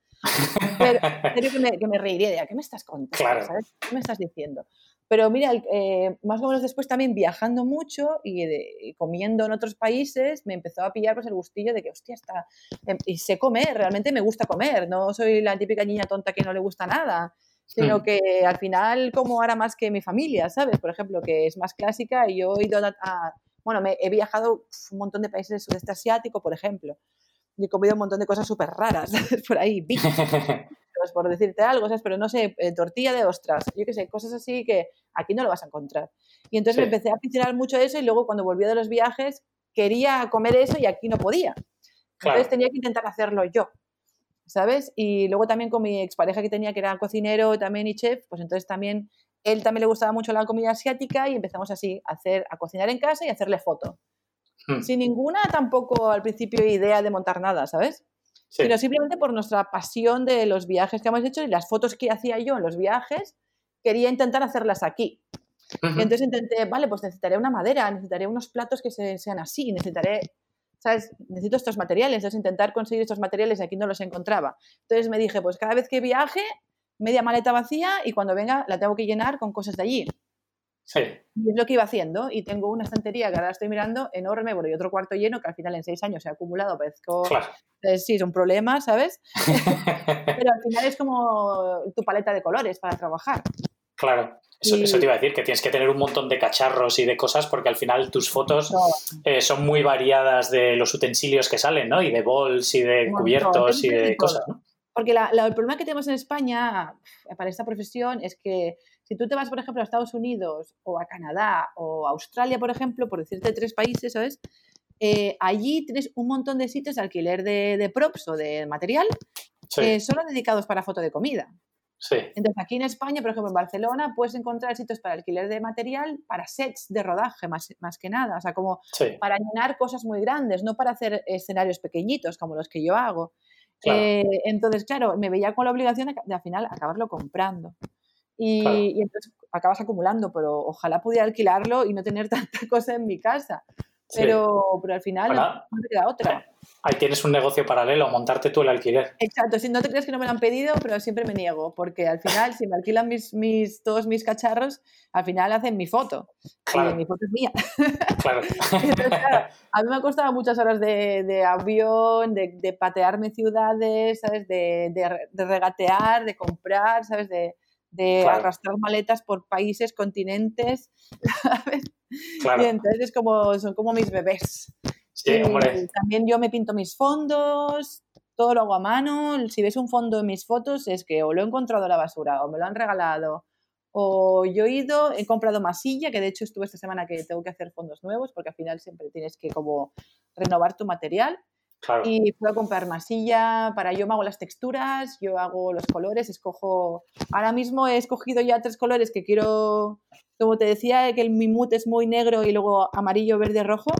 Pero, que, me, que me reiría de, ¿qué me estás contando? ¿sabes? ¿Qué me estás diciendo? Pero mira, eh, más o menos después también viajando mucho y, comiendo en otros países, me empezó a pillar pues, el gustillo de que, hostia, está... Em, y sé comer, realmente me gusta comer, no soy la típica niña tonta que no le gusta nada sino mm. que al final como ahora más que mi familia, ¿sabes? Por ejemplo, que es más clásica y yo he ido a, bueno, me, he viajado un montón de países del sudeste asiático, por ejemplo, y he comido un montón de cosas súper raras por ahí, pues por decirte algo, ¿sabes? Pero no sé, eh, tortilla de ostras, yo qué sé, cosas así que aquí no lo vas a encontrar. Y entonces me empecé a aficionar mucho eso y luego cuando volví de los viajes quería comer eso y aquí no podía. Entonces tenía que intentar hacerlo yo. ¿Sabes? Y luego también con mi expareja que tenía, que era cocinero también y chef, pues entonces también, él también le gustaba mucho la comida asiática y empezamos así a, hacer, a cocinar en casa y a hacerle foto. Hmm. Sin ninguna tampoco al principio idea de montar nada, ¿sabes? Sino simplemente por nuestra pasión de los viajes que hemos hecho y las fotos que hacía yo en los viajes, quería intentar hacerlas aquí. Y entonces intenté, vale, pues necesitaré una madera, necesitaré unos platos que sean así, necesitaré ¿sabes? Necesito estos materiales, entonces intentar conseguir estos materiales y aquí no los encontraba. Entonces me dije, pues cada vez que viaje, media maleta vacía y cuando venga la tengo que llenar con cosas de allí. Sí. Y es lo que iba haciendo. Y tengo una estantería que ahora estoy mirando enorme, bueno, y otro cuarto lleno que al final en seis años se ha acumulado. Parezco. Claro. Eh, sí, es un problema, ¿sabes? Pero al final es como tu paleta de colores para trabajar. Claro. Eso, Y- eso te iba a decir, que tienes que tener un montón de cacharros y de cosas porque al final tus fotos No, eh, son muy variadas de los utensilios que salen, ¿no? Y de bols y de cubiertos y de cosas. ¿no? Porque la- la- el problema que tenemos en España para esta profesión es que si tú te vas, por ejemplo, a Estados Unidos o a Canadá o a Australia, por ejemplo, por decirte tres países, ¿sabes? Eh, allí tienes un montón de sitios de alquiler de, de props o de material Sí, eh, solo dedicados para foto de comida. Sí, Entonces, aquí en España, por ejemplo, en Barcelona, puedes encontrar sitios para alquiler de material para sets de rodaje, más, más que nada. O sea, como sí. para llenar cosas muy grandes, no para hacer escenarios pequeñitos como los que yo hago. Claro. Eh, entonces, claro, me veía con la obligación de, de al final acabarlo comprando. Y, Claro. y entonces acabas acumulando, pero ojalá pudiera alquilarlo y no tener tanta cosa en mi casa. Sí. Pero, pero al final no, te queda otra. Ahí tienes un negocio paralelo, montarte tú el alquiler. Exacto, si no te crees que no me lo han pedido, pero siempre me niego, porque al final, si me alquilan mis, mis, todos mis cacharros, al final hacen mi foto. Claro. Y mi foto es mía. Claro. Entonces, claro, a mí me ha costado muchas horas de, de avión, de, de patearme ciudades, ¿sabes? De, de regatear, de comprar, ¿sabes? De, de Claro. arrastrar maletas por países, continentes, ¿sabes? Claro. Y entonces es como, son como mis bebés. Sí, Y. También yo me pinto mis fondos, todo lo hago a mano. Si ves un fondo en mis fotos es que o lo he encontrado en la basura o me lo han regalado. O yo he ido, he comprado masilla, que de hecho estuve esta semana que tengo que hacer fondos nuevos porque al final siempre tienes que como renovar tu material. Claro. Y a comprar masilla, para yo me hago las texturas, yo hago los colores, escojo... Ahora mismo he escogido ya tres colores que quiero, como te decía, que el mi mood es muy negro y luego amarillo, verde, rojo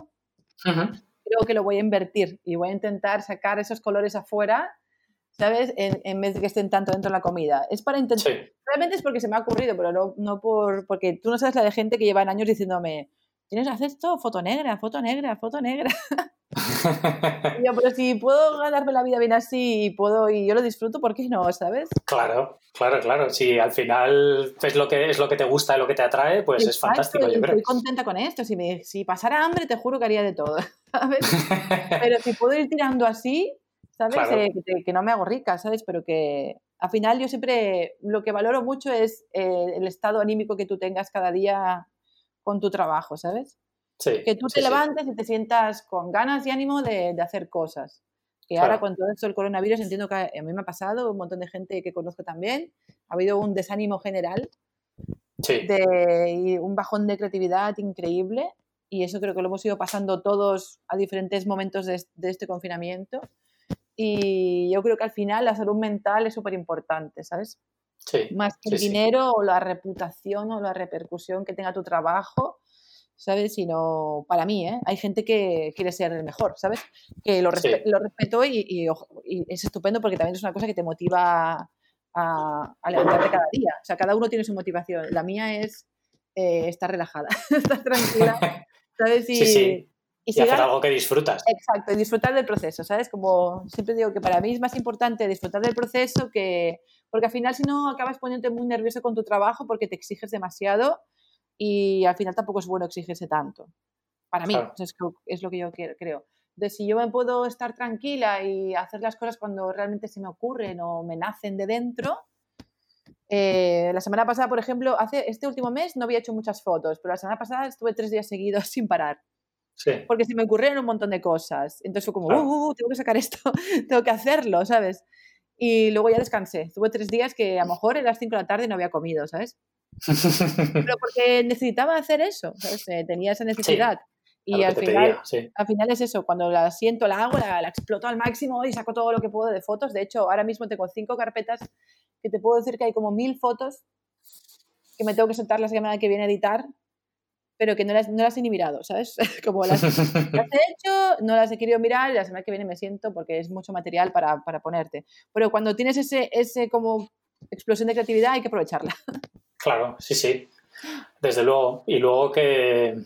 Ujú. creo que lo voy a invertir y voy a intentar sacar esos colores afuera, ¿sabes? En, en vez de que estén tanto dentro de la comida. Es para intentar... Sí. Realmente es porque se me ha ocurrido, pero no, no por... Porque tú no sabes la de gente que llevan años diciéndome, tienes que hacer esto, foto negra, foto negra, foto negra. Y yo, pero si puedo ganarme la vida bien así y puedo y yo lo disfruto, ¿por qué no? ¿Sabes? Claro, claro, claro. Si al final es lo que es lo que te gusta lo que te atrae, pues es Exacto, fantástico, y yo creo. Estoy contenta con esto. Si, me, si pasara hambre, te juro que haría de todo, ¿sabes? Pero si puedo ir tirando así, ¿sabes? Claro. Eh, que, que no me hago rica, ¿sabes? Pero que al final yo siempre lo que valoro mucho es eh, el estado anímico que tú tengas cada día con tu trabajo, ¿sabes? Sí, Que tú te sí. levantes y te sientas con ganas y ánimo de, de hacer cosas. Que Claro. ahora con todo esto del coronavirus entiendo que a mí me ha pasado, un montón de gente que conozco también, ha habido un desánimo general de, y un bajón de creatividad increíble y eso creo que lo hemos ido pasando todos a diferentes momentos de, de este confinamiento y yo creo que al final la salud mental es súper importante, ¿sabes? Sí. Más que el Sí, sí. dinero o la reputación o la repercusión que tenga tu trabajo, ¿sabes? Sino para mí, ¿eh? Hay gente que quiere ser el mejor, ¿sabes? Que lo, respe- lo respeto y, y, ojo, y es estupendo porque también es una cosa que te motiva a, a levantarte cada día. O sea, cada uno tiene su motivación. La mía es eh, estar relajada, estar tranquila, ¿sabes? Y. y hacer algo que disfrutas. Exacto, y disfrutar del proceso, ¿sabes? Como siempre digo que para mí es más importante disfrutar del proceso que... Porque al final si no acabas poniéndote muy nervioso con tu trabajo porque te exiges demasiado y al final tampoco es bueno exigirse tanto. Para mí, Claro. es, lo- es lo que yo creo. Entonces, si yo me puedo estar tranquila y hacer las cosas cuando realmente se me ocurren o me nacen de dentro, eh, la semana pasada, por ejemplo, hace este último mes no había hecho muchas fotos, pero la semana pasada estuve tres días seguidos sin parar Sí, porque se me ocurrieron un montón de cosas. Entonces fue como, Claro. "Uh, uh, tengo que sacar esto, tengo que hacerlo, ¿sabes? Y luego ya descansé. Tuve tres días que a lo mejor eran las 5 de la tarde no había comido, ¿sabes? Pero porque necesitaba hacer eso, ¿sabes? Eh, tenía esa necesidad. a Y al final, pedía, sí. al final es eso, cuando la siento, la hago, la, la exploto al máximo y saco todo lo que puedo de fotos. De hecho, ahora mismo tengo cinco carpetas que te puedo decir que hay como mil fotos que me tengo que sentar la semana que viene a editar, pero que no las, no las he ni mirado, ¿sabes? Como las, las he hecho, no las he querido mirar y la semana que viene me siento porque es mucho material para, para ponerte. Pero cuando tienes ese, ese como explosión de creatividad hay que aprovecharla. Claro, sí, sí. Desde luego. Y luego que,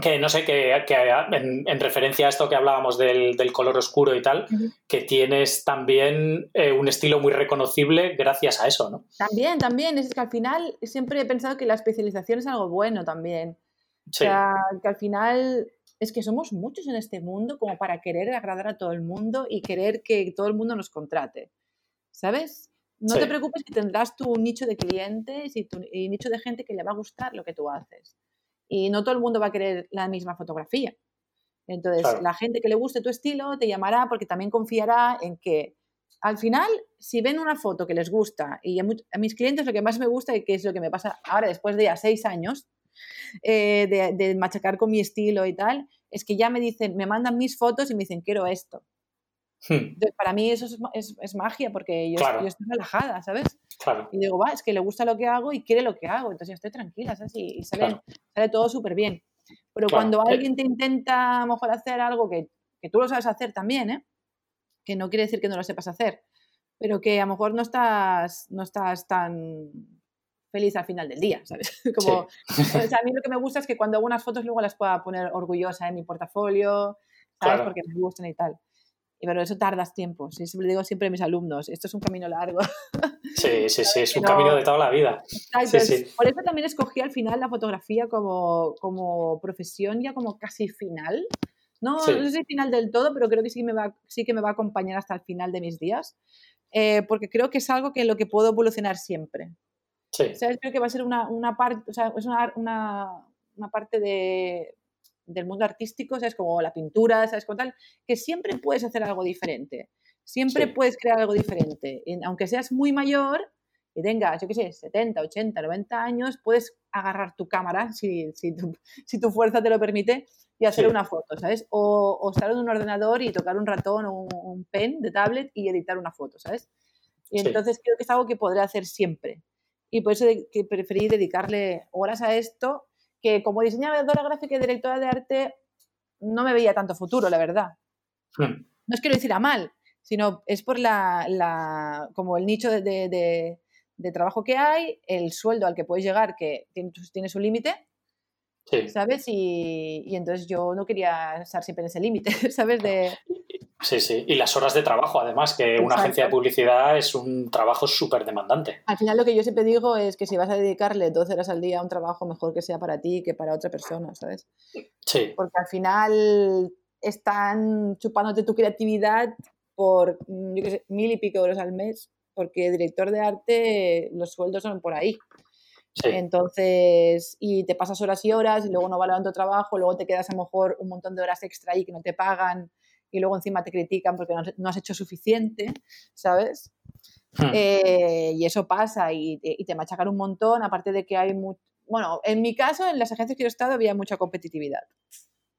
que no sé, que, en, referencia a esto que hablábamos del, color oscuro y tal, que tienes también eh, un estilo muy reconocible gracias a eso, ¿no? También, también. Es que al final siempre he pensado que la especialización es algo bueno también. O sea, que al final es que somos muchos en este mundo como para querer agradar a todo el mundo y querer que todo el mundo nos contrate. ¿Sabes? No te preocupes que tendrás tu nicho de clientes y tu nicho de gente que le va a gustar lo que tú haces y no todo el mundo va a querer la misma fotografía. Entonces, la gente que le guste tu estilo te llamará porque también confiará en que al final, si ven una foto que les gusta, y a, mis clientes lo que más me gusta y que es lo que me pasa ahora después de ya seis años eh, de, machacar con mi estilo y tal, es que ya me dicen, me mandan mis fotos y me dicen, quiero esto. Hmm. para mí eso es, magia porque yo, yo, estoy relajada, ¿sabes? Y digo, va, es que le gusta lo que hago y quiere lo que hago, entonces yo estoy tranquila, ¿sabes? Y, sale, sale, todo súper bien. Pero cuando eh alguien te intenta a lo mejor hacer algo que, que, tú lo sabes hacer también, ¿eh? Que no quiere decir que no lo sepas hacer, pero que a lo mejor no estás, no estás tan feliz al final del día, ¿sabes? Como, a mí lo que me gusta es que cuando hago unas fotos luego las pueda poner orgullosa en mi portafolio, ¿sabes? Porque me gustan y tal. Y pero eso tardas tiempo. Sí, siempre digo siempre a mis alumnos, esto es un camino largo. Sí, sí, sí, es un camino de toda la vida. Por eso también escogí al final la fotografía como, como profesión ya como casi final. No, no sé final del todo, pero creo que sí, me va, sí que me va a acompañar hasta el final de mis días, eh, porque creo que es algo que en lo que puedo evolucionar siempre. Sí. ¿Sabes? Creo que va a ser una, una parte, o sea, es una, una, una parte de, del mundo artístico, es como la pintura, ¿sabes? Con tal, que siempre puedes hacer algo diferente. Siempre puedes crear algo diferente. aunque seas muy mayor y tengas, yo qué sé, 70, 80, 90 años, puedes agarrar tu cámara, si, si, tu, si tu, fuerza te lo permite, y hacer una foto, ¿sabes? O, o, estar en un ordenador y tocar un ratón o un, pen de tablet y editar una foto, ¿sabes? Y entonces creo que es algo que podré hacer siempre. Y por eso que preferí dedicarle horas a esto que como diseñadora gráfica y directora de arte no me veía tanto futuro, la verdad. Hmm. No es que lo hiciera mal, sino es por la, como el nicho de, trabajo que hay, el sueldo al que puedes llegar, que tiene, tiene su límite, ¿sabes? Y, y, entonces yo no quería estar siempre en ese límite, ¿sabes? De, Sí, sí. Y las horas de trabajo, además, que una agencia de publicidad es un trabajo súper demandante. Al final lo que yo siempre digo es que si vas a dedicarle 12 horas al día a un trabajo, mejor que sea para ti que para otra persona, ¿sabes? Sí. Porque al final están chupándote tu creatividad por, yo qué sé, mil y pico euros al mes, porque director de arte los sueldos son por ahí. Sí. Entonces, y te pasas horas y horas y luego no vale tanto trabajo, luego te quedas a lo mejor un montón de horas extra ahí que no te pagan y luego encima te critican porque no, has hecho suficiente, ¿sabes? Hmm. Eh, y eso pasa y, te machacan un montón, aparte de que hay mucho... Bueno, en mi caso, en las agencias que yo he estado había mucha competitividad.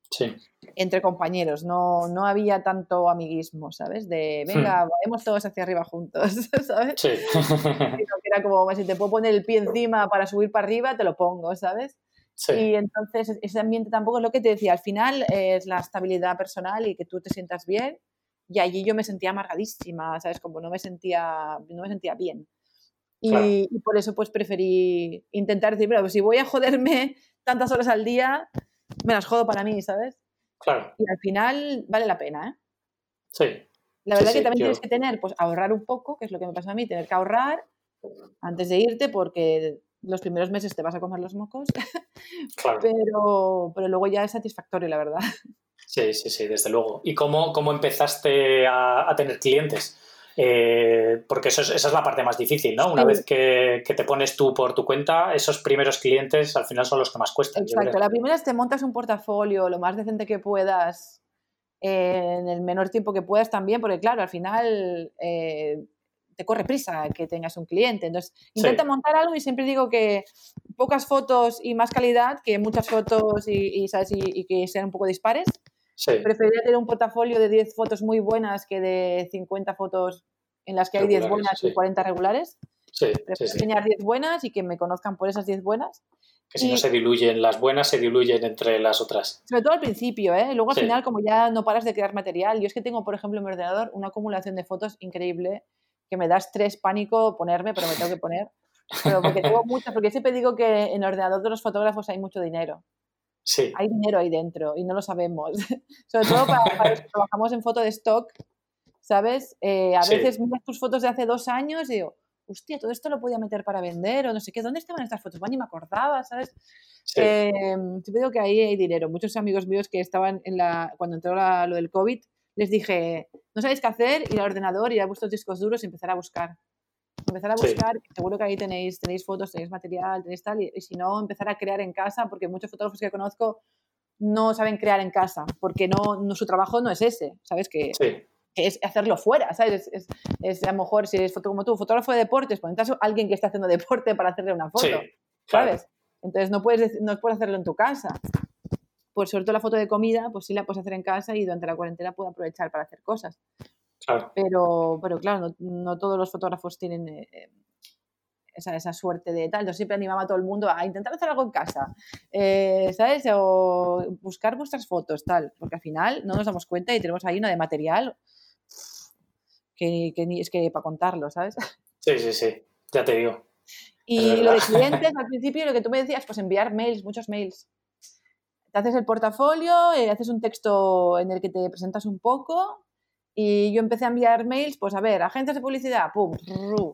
Sí. Entre compañeros, no, no había tanto amiguismo, ¿sabes? De, hmm. venga, vayamos todos hacia arriba juntos, ¿sabes? Sí. era como, si te puedo poner el pie encima para subir para arriba, te lo pongo, ¿sabes? Y entonces ese ambiente tampoco es lo que te decía, al final es la estabilidad personal y que tú te sientas bien. Y allí yo me sentía amargadísima, ¿sabes? Como no me sentía, no me sentía bien. Y, por eso pues preferí intentar decir, pero si voy a joderme tantas horas al día, me las jodo para mí, ¿sabes? Claro. Y al final vale la pena, ¿eh? Sí. La verdad que también tienes que tener, pues ahorrar un poco, que es lo que me pasa a mí, tener que ahorrar antes de irte porque los primeros meses te vas a comer los mocos, pero, pero luego ya es satisfactorio, la verdad. Sí, sí, sí, desde luego. ¿Y cómo, cómo empezaste a, tener clientes? Eh, porque eso esa es la parte más difícil, ¿no? Una vez que, te pones tú por tu cuenta, esos primeros clientes al final son los que más cuestan. Exacto, la primera es te montas un portafolio lo más decente que puedas, eh, en el menor tiempo que puedas también, porque claro, al final eh, te corre prisa que tengas un cliente. Entonces, intenta montar algo y siempre digo que pocas fotos y más calidad que muchas fotos y, ¿sabes? y, que sean un poco dispares. Preferiría tener un portafolio de 10 fotos muy buenas que de 50 fotos en las que hay 10 buenas y 40 regulares. Sí, Prefiero enseñar 10 buenas y que me conozcan por esas 10 buenas. Que si no se diluyen, las buenas se diluyen entre las otras. Sobre todo al principio, ¿eh? Luego al final, como ya no paras de crear material, yo es que tengo, por ejemplo, en mi ordenador una acumulación de fotos increíble que me da estrés, pánico ponerme, pero me tengo que poner. Pero porque tengo muchas, porque siempre digo que en el ordenador de los fotógrafos hay mucho dinero. Sí. Hay dinero ahí dentro y no lo sabemos. Sobre todo para, los que trabajamos en foto de stock, ¿sabes? Eh, a veces miras tus fotos de hace dos años y digo, hostia, todo esto lo podía meter para vender o no sé qué, ¿dónde estaban estas fotos? Bueno, ni me acordaba, ¿sabes? Sí. Eh, digo que ahí hay dinero. Muchos amigos míos que estaban en la, cuando entró lo del COVID, les dije, no sabéis qué hacer, ir al ordenador, ir a vuestros discos duros y empezar a buscar. Empezar a buscar, seguro que ahí tenéis, tenéis fotos, tenéis material, tenéis tal, y, si no, empezar a crear en casa, porque muchos fotógrafos que conozco no saben crear en casa, porque no, no su trabajo no es ese, ¿sabes? Que, es hacerlo fuera, ¿sabes? Es, es, a lo mejor, si es foto como tú, fotógrafo de deportes, pues necesitas alguien que esté haciendo deporte para hacerle una foto, ¿sabes? Entonces no puedes, no puedes hacerlo en tu casa. Pues sobre todo la foto de comida, pues sí la puedes hacer en casa y durante la cuarentena puedo aprovechar para hacer cosas. Claro. Pero, pero claro, no, todos los fotógrafos tienen eh, esa, esa, suerte de tal. Yo siempre animaba a todo el mundo a intentar hacer algo en casa, eh, ¿sabes? O buscar vuestras fotos, tal, porque al final no nos damos cuenta y tenemos ahí una de material que, que ni es que para contarlo, ¿sabes? Sí, sí, sí, ya te digo. Y lo de clientes, al principio, lo que tú me decías, pues enviar mails, muchos mails. Te haces el portafolio, eh, haces un texto en el que te presentas un poco y yo empecé a enviar mails, pues a ver, agencias de publicidad, pum,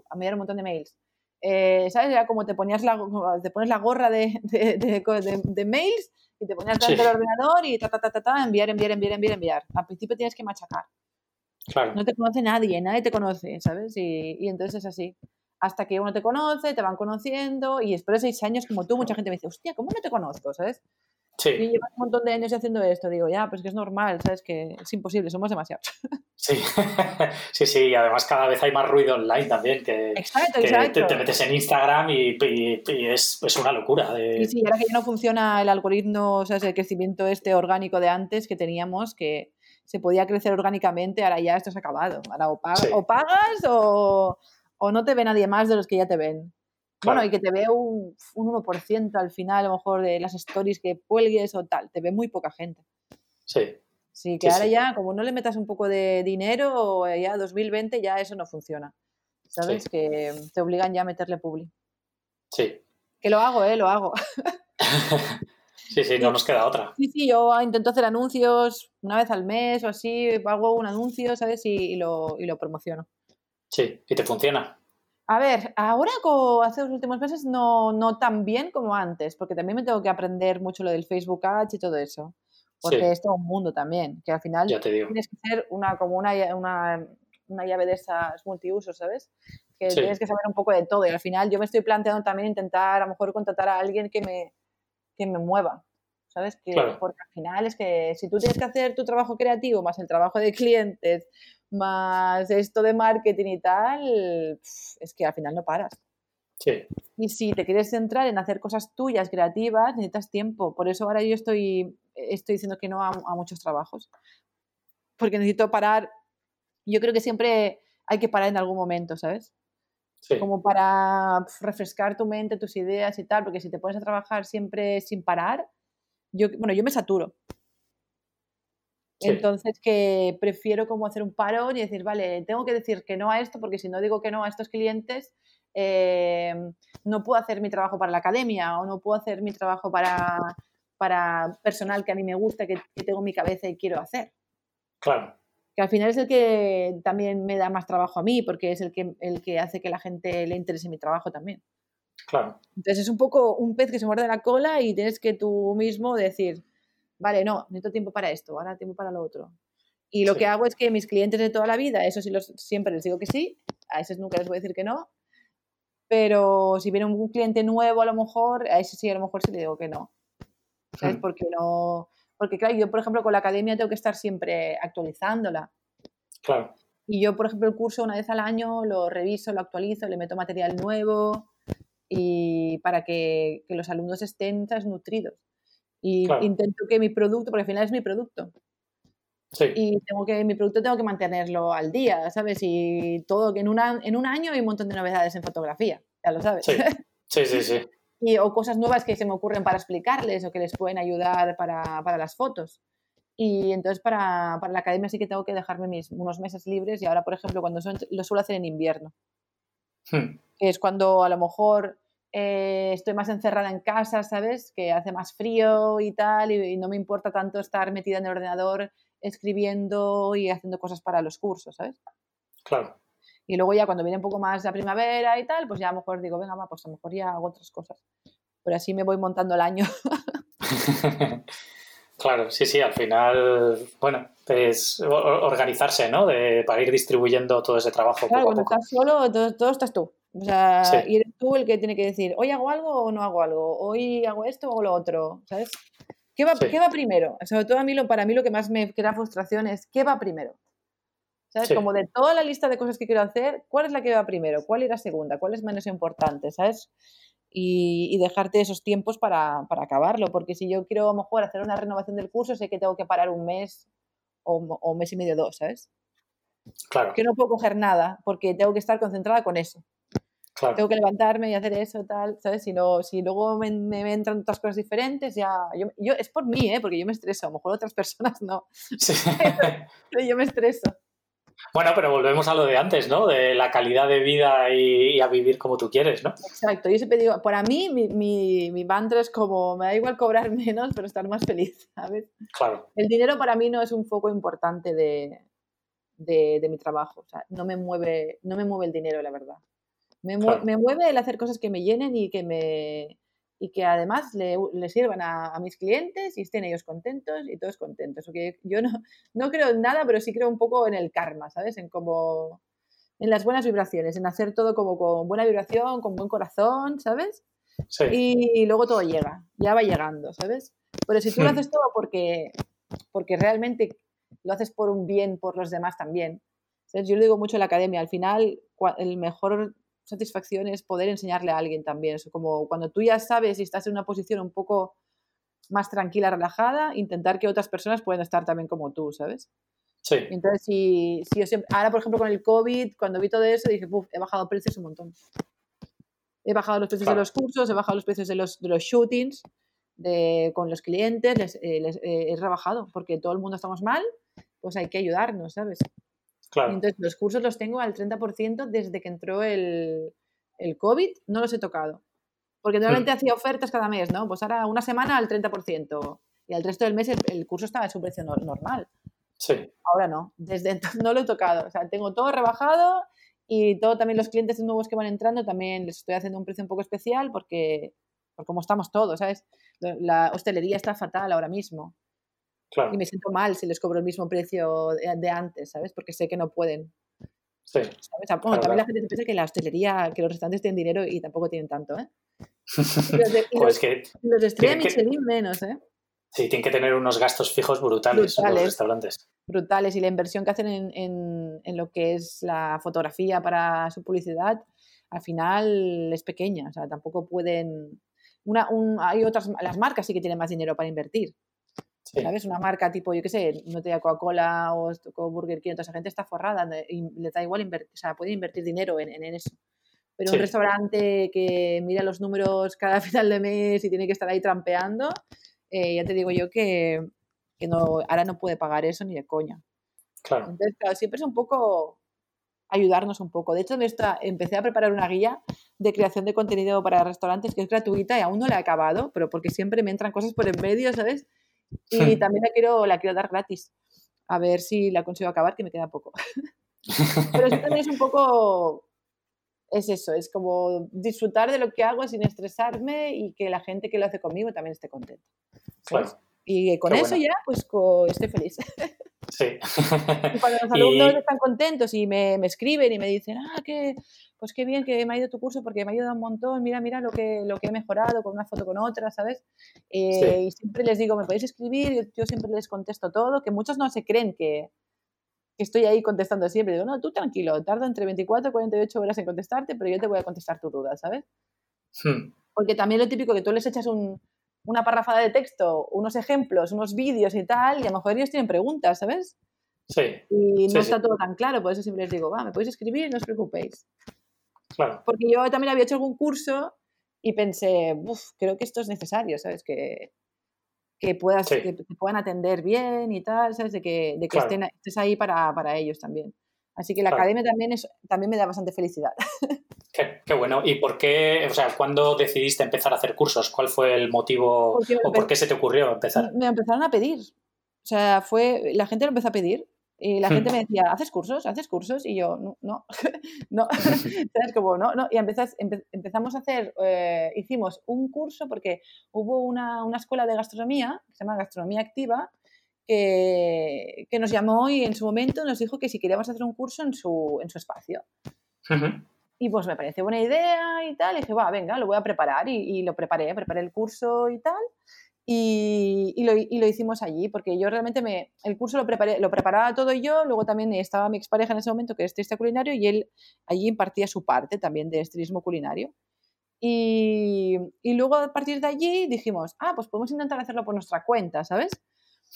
a enviar un montón de mails. Eh, ¿Sabes? Era como te, ponías la, te pones la gorra de, de, de, de mails y te ponías delante sí. del ordenador y ta, ta, ta, ta, ta, enviar, enviar, enviar, enviar, enviar. Al principio tienes que machacar. Claro. No te conoce nadie, nadie te conoce, ¿sabes? Y, y entonces es así hasta que uno te conoce, te van conociendo y después de seis años, como tú, mucha gente me dice, hostia, ¿cómo no te conozco? ¿Sabes? Sí. Y llevas un montón de años haciendo esto. Digo, ya, pues que es normal, ¿sabes? Que es imposible, somos demasiados. Sí, sí, sí, y además cada vez hay más ruido online también, que, exacto, que exacto. Te, te, metes en Instagram y, y, y es, es, una locura. De... Y sí, ahora que ya no funciona el algoritmo, o sea, el crecimiento este orgánico de antes que teníamos, que se podía crecer orgánicamente, ahora ya esto ha acabado. Ahora o, pagas, sí. o, pagas o, o no te ve nadie más de los que ya te ven. Claro. Bueno, y que te ve un, un 1% al final, a lo mejor de las stories que cuelgues o tal, te ve muy poca gente. Sí. Sí, que sí, ahora sí. ya, como no le metas un poco de dinero, ya 2020 ya eso no funciona. ¿Sabes? Sí. Que te obligan ya a meterle publi. Sí. Que lo hago, ¿eh? Lo hago. sí, sí, no nos queda otra. Sí, sí, yo intento hacer anuncios una vez al mes o así, hago un anuncio, ¿sabes? Y, y, lo, y lo promociono. Sí, y te funciona. A ver, ahora hace los últimos meses no, no tan bien como antes, porque también me tengo que aprender mucho lo del Facebook Ads y todo eso. Porque Sí. es todo un mundo también, que al final Ya te digo. tienes que ser una, como una, una, una llave de esas multiusos, ¿sabes? Que Sí. tienes que saber un poco de todo. Y al final yo me estoy planteando también intentar a lo mejor contratar a alguien que me, que me mueva. ¿Sabes? Que, Claro. Porque al final es que si tú tienes que hacer tu trabajo creativo más el trabajo de clientes, más esto de marketing y tal, es que al final no paras. Sí, Y si te quieres centrar en hacer cosas tuyas, creativas, necesitas tiempo. Por eso ahora yo estoy, estoy diciendo que no a, a muchos trabajos. Porque necesito parar. Yo creo que siempre hay que parar en algún momento, ¿sabes? sí. Como para refrescar tu mente, tus ideas y tal. Porque si te pones a trabajar siempre sin parar, yo, bueno, yo me saturo. Sí. Entonces, que prefiero como hacer un parón y decir, vale, tengo que decir que no a esto, porque si no digo que no a estos clientes, eh, no puedo hacer mi trabajo para la academia o no puedo hacer mi trabajo para, para personal que a mí me gusta, que, que tengo en mi cabeza y quiero hacer. Claro. Que al final es el que también me da más trabajo a mí, porque es el que, el que hace que la gente le interese mi trabajo también. Claro. Entonces es un poco un pez que se muerde la cola y tienes que tú mismo decir, vale, no, necesito tiempo para esto, ahora tiempo para lo otro. Y lo Sí. que hago es que mis clientes de toda la vida, eso sí los, siempre les digo que sí, a esos nunca les voy a decir que no, pero si viene un cliente nuevo a lo mejor, a ese sí a lo mejor sí le digo que no. ¿Sabes? Mm. Porque no, porque claro, yo por ejemplo con la academia tengo que estar siempre actualizándola. Claro. Y yo, por ejemplo, el curso una vez al año lo reviso, lo actualizo, le meto material nuevo y para que, que los alumnos estén ¿sabes? Y Claro. intento que mi producto, porque al final es mi producto, Sí. y tengo que, mi producto tengo que mantenerlo al día, ¿sabes? Y todo, que en, una, en un año hay un montón de novedades en fotografía, ya lo sabes. Sí. Sí, sí, sí. y, o cosas nuevas que se me ocurren para explicarles o que les pueden ayudar para, para las fotos. Y entonces para, para, la academia sí que tengo que dejarme mis, unos meses libres y ahora, por ejemplo, cuando son, lo suelo hacer en invierno, Hmm. que es cuando a lo mejor eh, estoy más encerrada en casa, ¿sabes? Que hace más frío y tal, y, no me importa tanto estar metida en el ordenador escribiendo y haciendo cosas para los cursos, ¿sabes? Claro. Y luego ya cuando viene un poco más la primavera y tal, pues ya a lo mejor digo, venga, pues a lo mejor ya hago otras cosas. Pero así me voy montando el año. claro, sí, sí, al final, bueno, es organizarse, ¿no? De, para ir distribuyendo todo ese trabajo. Claro, cuando estás solo, todo, estás tú. O sea, y eres tú el que tiene que decir, hoy hago algo o no hago algo, hoy hago esto o lo otro, ¿sabes? ¿Qué va, ¿qué va primero? Sobre todo a mí, lo, para mí lo que más me crea frustración es, ¿qué va primero? ¿Sabes? Como de toda la lista de cosas que quiero hacer, ¿cuál es la que va primero? ¿Cuál irá segunda? ¿Cuál es menos importante? ¿Sabes? Y, dejarte esos tiempos para, para, acabarlo, porque si yo quiero a lo mejor hacer una renovación del curso, sé que tengo que parar un mes o, un mes y medio, dos, ¿sabes? Claro. Que no puedo coger nada porque tengo que estar concentrada con eso. Claro. Tengo que levantarme y hacer eso, tal, ¿sabes? Si, no, si luego me, me, entran otras cosas diferentes, ya. Yo, yo, es por mí, ¿eh? Porque yo me estreso. A lo mejor otras personas no. Sí. Pero yo me estreso. Bueno, pero volvemos a lo de antes, ¿no? De la calidad de vida y, a vivir como tú quieres, ¿no? Exacto. Yo siempre digo, para mí, mi, mi, mi, mantra es como, me da igual cobrar menos, pero estar más feliz, ¿sabes? Claro. El dinero para mí no es un foco importante de, de, de mi trabajo. O sea, no me, mueve, no me mueve el dinero, la verdad. Me, me mueve el hacer cosas que me llenen y que me, y que además le, le sirvan a, mis clientes y estén ellos contentos y todos contentos. Porque yo no, no creo en nada, pero sí creo un poco en el karma, ¿sabes? En como en las buenas vibraciones, en hacer todo como con buena vibración, con buen corazón, ¿sabes? Sí. Y, luego todo llega, ya va llegando, ¿sabes? Pero si tú lo hmm. haces todo porque, porque realmente lo haces por un bien, por los demás también. ¿sabes? Yo lo digo mucho en la academia, al final el mejor satisfacción es poder enseñarle a alguien también. Eso como cuando tú ya sabes y estás en una posición un poco más tranquila, relajada, intentar que otras personas puedan estar también como tú, ¿sabes? Sí. Entonces, si, si yo siempre, ahora por ejemplo con el COVID, cuando vi todo eso, dije, he bajado precios un montón. He bajado los precios de los cursos, he bajado los precios de los, de los shootings de, con los clientes, les, eh, les eh, he rebajado, porque todo el mundo estamos mal, pues hay que ayudarnos, ¿sabes? Entonces, los cursos los tengo al 30% desde que entró el, el, COVID, no los he tocado. Porque normalmente hmm. hacía ofertas cada mes, ¿no? Pues ahora una semana al 30% y al resto del mes el, curso estaba a su precio normal. Sí. Ahora no, desde entonces no lo he tocado. O sea, tengo todo rebajado y todo también los clientes nuevos que van entrando también les estoy haciendo un precio un poco especial porque, porque como estamos todos, ¿sabes? La hostelería está fatal ahora mismo. Y me siento mal si les cobro el mismo precio de, antes, ¿sabes? Porque sé que no pueden. Sí. Bueno, también la gente piensa que la hostelería, que los restaurantes tienen dinero y tampoco tienen tanto, ¿eh? los de, pues que los de Estrella Michelin menos, ¿eh? Sí, tienen que tener unos gastos fijos brutales, en los restaurantes. Brutales. Y la inversión que hacen en, en, en, lo que es la fotografía para su publicidad, al final es pequeña. O sea, tampoco pueden. Una, un, hay otras. Las marcas sí que tienen más dinero para invertir. ¿Sabes? Una marca tipo, yo qué sé, no te da Coca-Cola o, Burger King, toda esa gente está forrada, y le da igual invertir, o sea, puede invertir dinero en, en eso. Pero un restaurante que mira los números cada final de mes y tiene que estar ahí trampeando, eh, ya te digo yo que, que, no, ahora no puede pagar eso ni de coña. Claro. Entonces, claro, siempre es un poco ayudarnos un poco. De hecho, empecé a preparar una guía de creación de contenido para restaurantes que es gratuita y aún no la he acabado, pero porque siempre me entran cosas por en medio, ¿sabes? Y también la quiero, la quiero dar gratis. A ver si la consigo acabar, que me queda poco. Pero eso también es un poco. Es eso, es como disfrutar de lo que hago sin estresarme y que la gente que lo hace conmigo también esté contenta. Y con eso ya, pues estoy feliz. Sí. Y cuando los alumnos están contentos y me, me, escriben y me dicen, ah, que, pues qué bien que me ha ido tu curso porque me ha ayudado un montón, mira, mira lo que, lo que he mejorado con una foto con otra, ¿sabes? Eh, y siempre les digo, me podéis escribir, yo, yo, siempre les contesto todo, que muchos no se creen que, que estoy ahí contestando siempre. Digo, no, tú tranquilo, tardo entre 24 y 48 horas en contestarte, pero yo te voy a contestar tu duda, ¿sabes? Hmm. Porque también lo típico que tú les echas un, una parrafada de texto, unos ejemplos, unos vídeos y tal, y a lo mejor ellos tienen preguntas, ¿sabes? Sí. Y no está todo tan claro, por eso siempre les digo, va, me podéis escribir, no os preocupéis. Claro. Porque yo también había hecho algún curso y pensé, uff, creo que esto es necesario, ¿sabes? Que, que, puedas, que te puedan atender bien y tal, ¿sabes? De que, de que estén, estés ahí para, para, ellos también. Así que la academia también, es, también me da bastante felicidad. Qué, bueno. ¿Y por qué, o sea, cuándo decidiste empezar a hacer cursos? ¿Cuál fue el motivo o por qué se te ocurrió empezar? Me empezaron a pedir. O sea, fue, la gente lo empezó a pedir. Y la gente me decía, ¿haces cursos? ¿Haces cursos? Y yo, no, no, no. ¿Sabes? Como, no, no. Y empezamos a hacer, eh, hicimos un curso porque hubo una, una, escuela de gastronomía, que se llama Gastronomía Activa, que, que, nos llamó y en su momento nos dijo que si queríamos hacer un curso en su, en su espacio. Y pues me pareció buena idea y tal. Y dije, va, venga, lo voy a preparar. Y, y lo preparé, preparé el curso y tal. Y, y, lo, y, lo, hicimos allí, porque yo realmente me, el curso lo, preparé, lo preparaba todo yo, luego también estaba mi expareja en ese momento, que es estilista culinario, y él allí impartía su parte también de estilismo culinario. Y, y, luego a partir de allí dijimos, ah, pues podemos intentar hacerlo por nuestra cuenta, ¿sabes?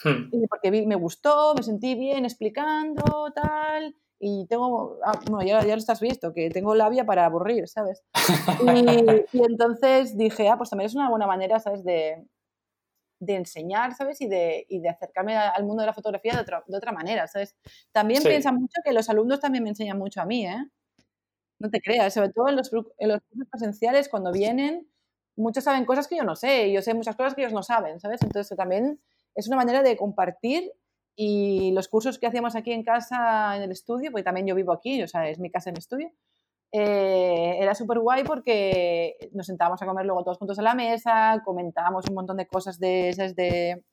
Hmm. porque me gustó, me sentí bien explicando, tal, y tengo, ah, bueno, ya, ya, lo estás visto, que tengo labia para aburrir, ¿sabes? Y, y, entonces dije, ah, pues también es una buena manera, ¿sabes? De, de enseñar, ¿sabes? Y de, y de acercarme al mundo de la fotografía de otra, de otra manera, ¿sabes? También piensa mucho que los alumnos también me enseñan mucho a mí, ¿eh? No te creas, sobre todo en los, en los cursos presenciales, cuando vienen, muchos saben cosas que yo no sé, y yo sé muchas cosas que ellos no saben, ¿sabes? Entonces también es una manera de compartir y los cursos que hacíamos aquí en casa, en el estudio, porque también yo vivo aquí, o sea, es mi casa en estudio, eh, era súper guay porque nos sentábamos a comer luego todos juntos a la mesa, comentábamos un montón de cosas de esas de,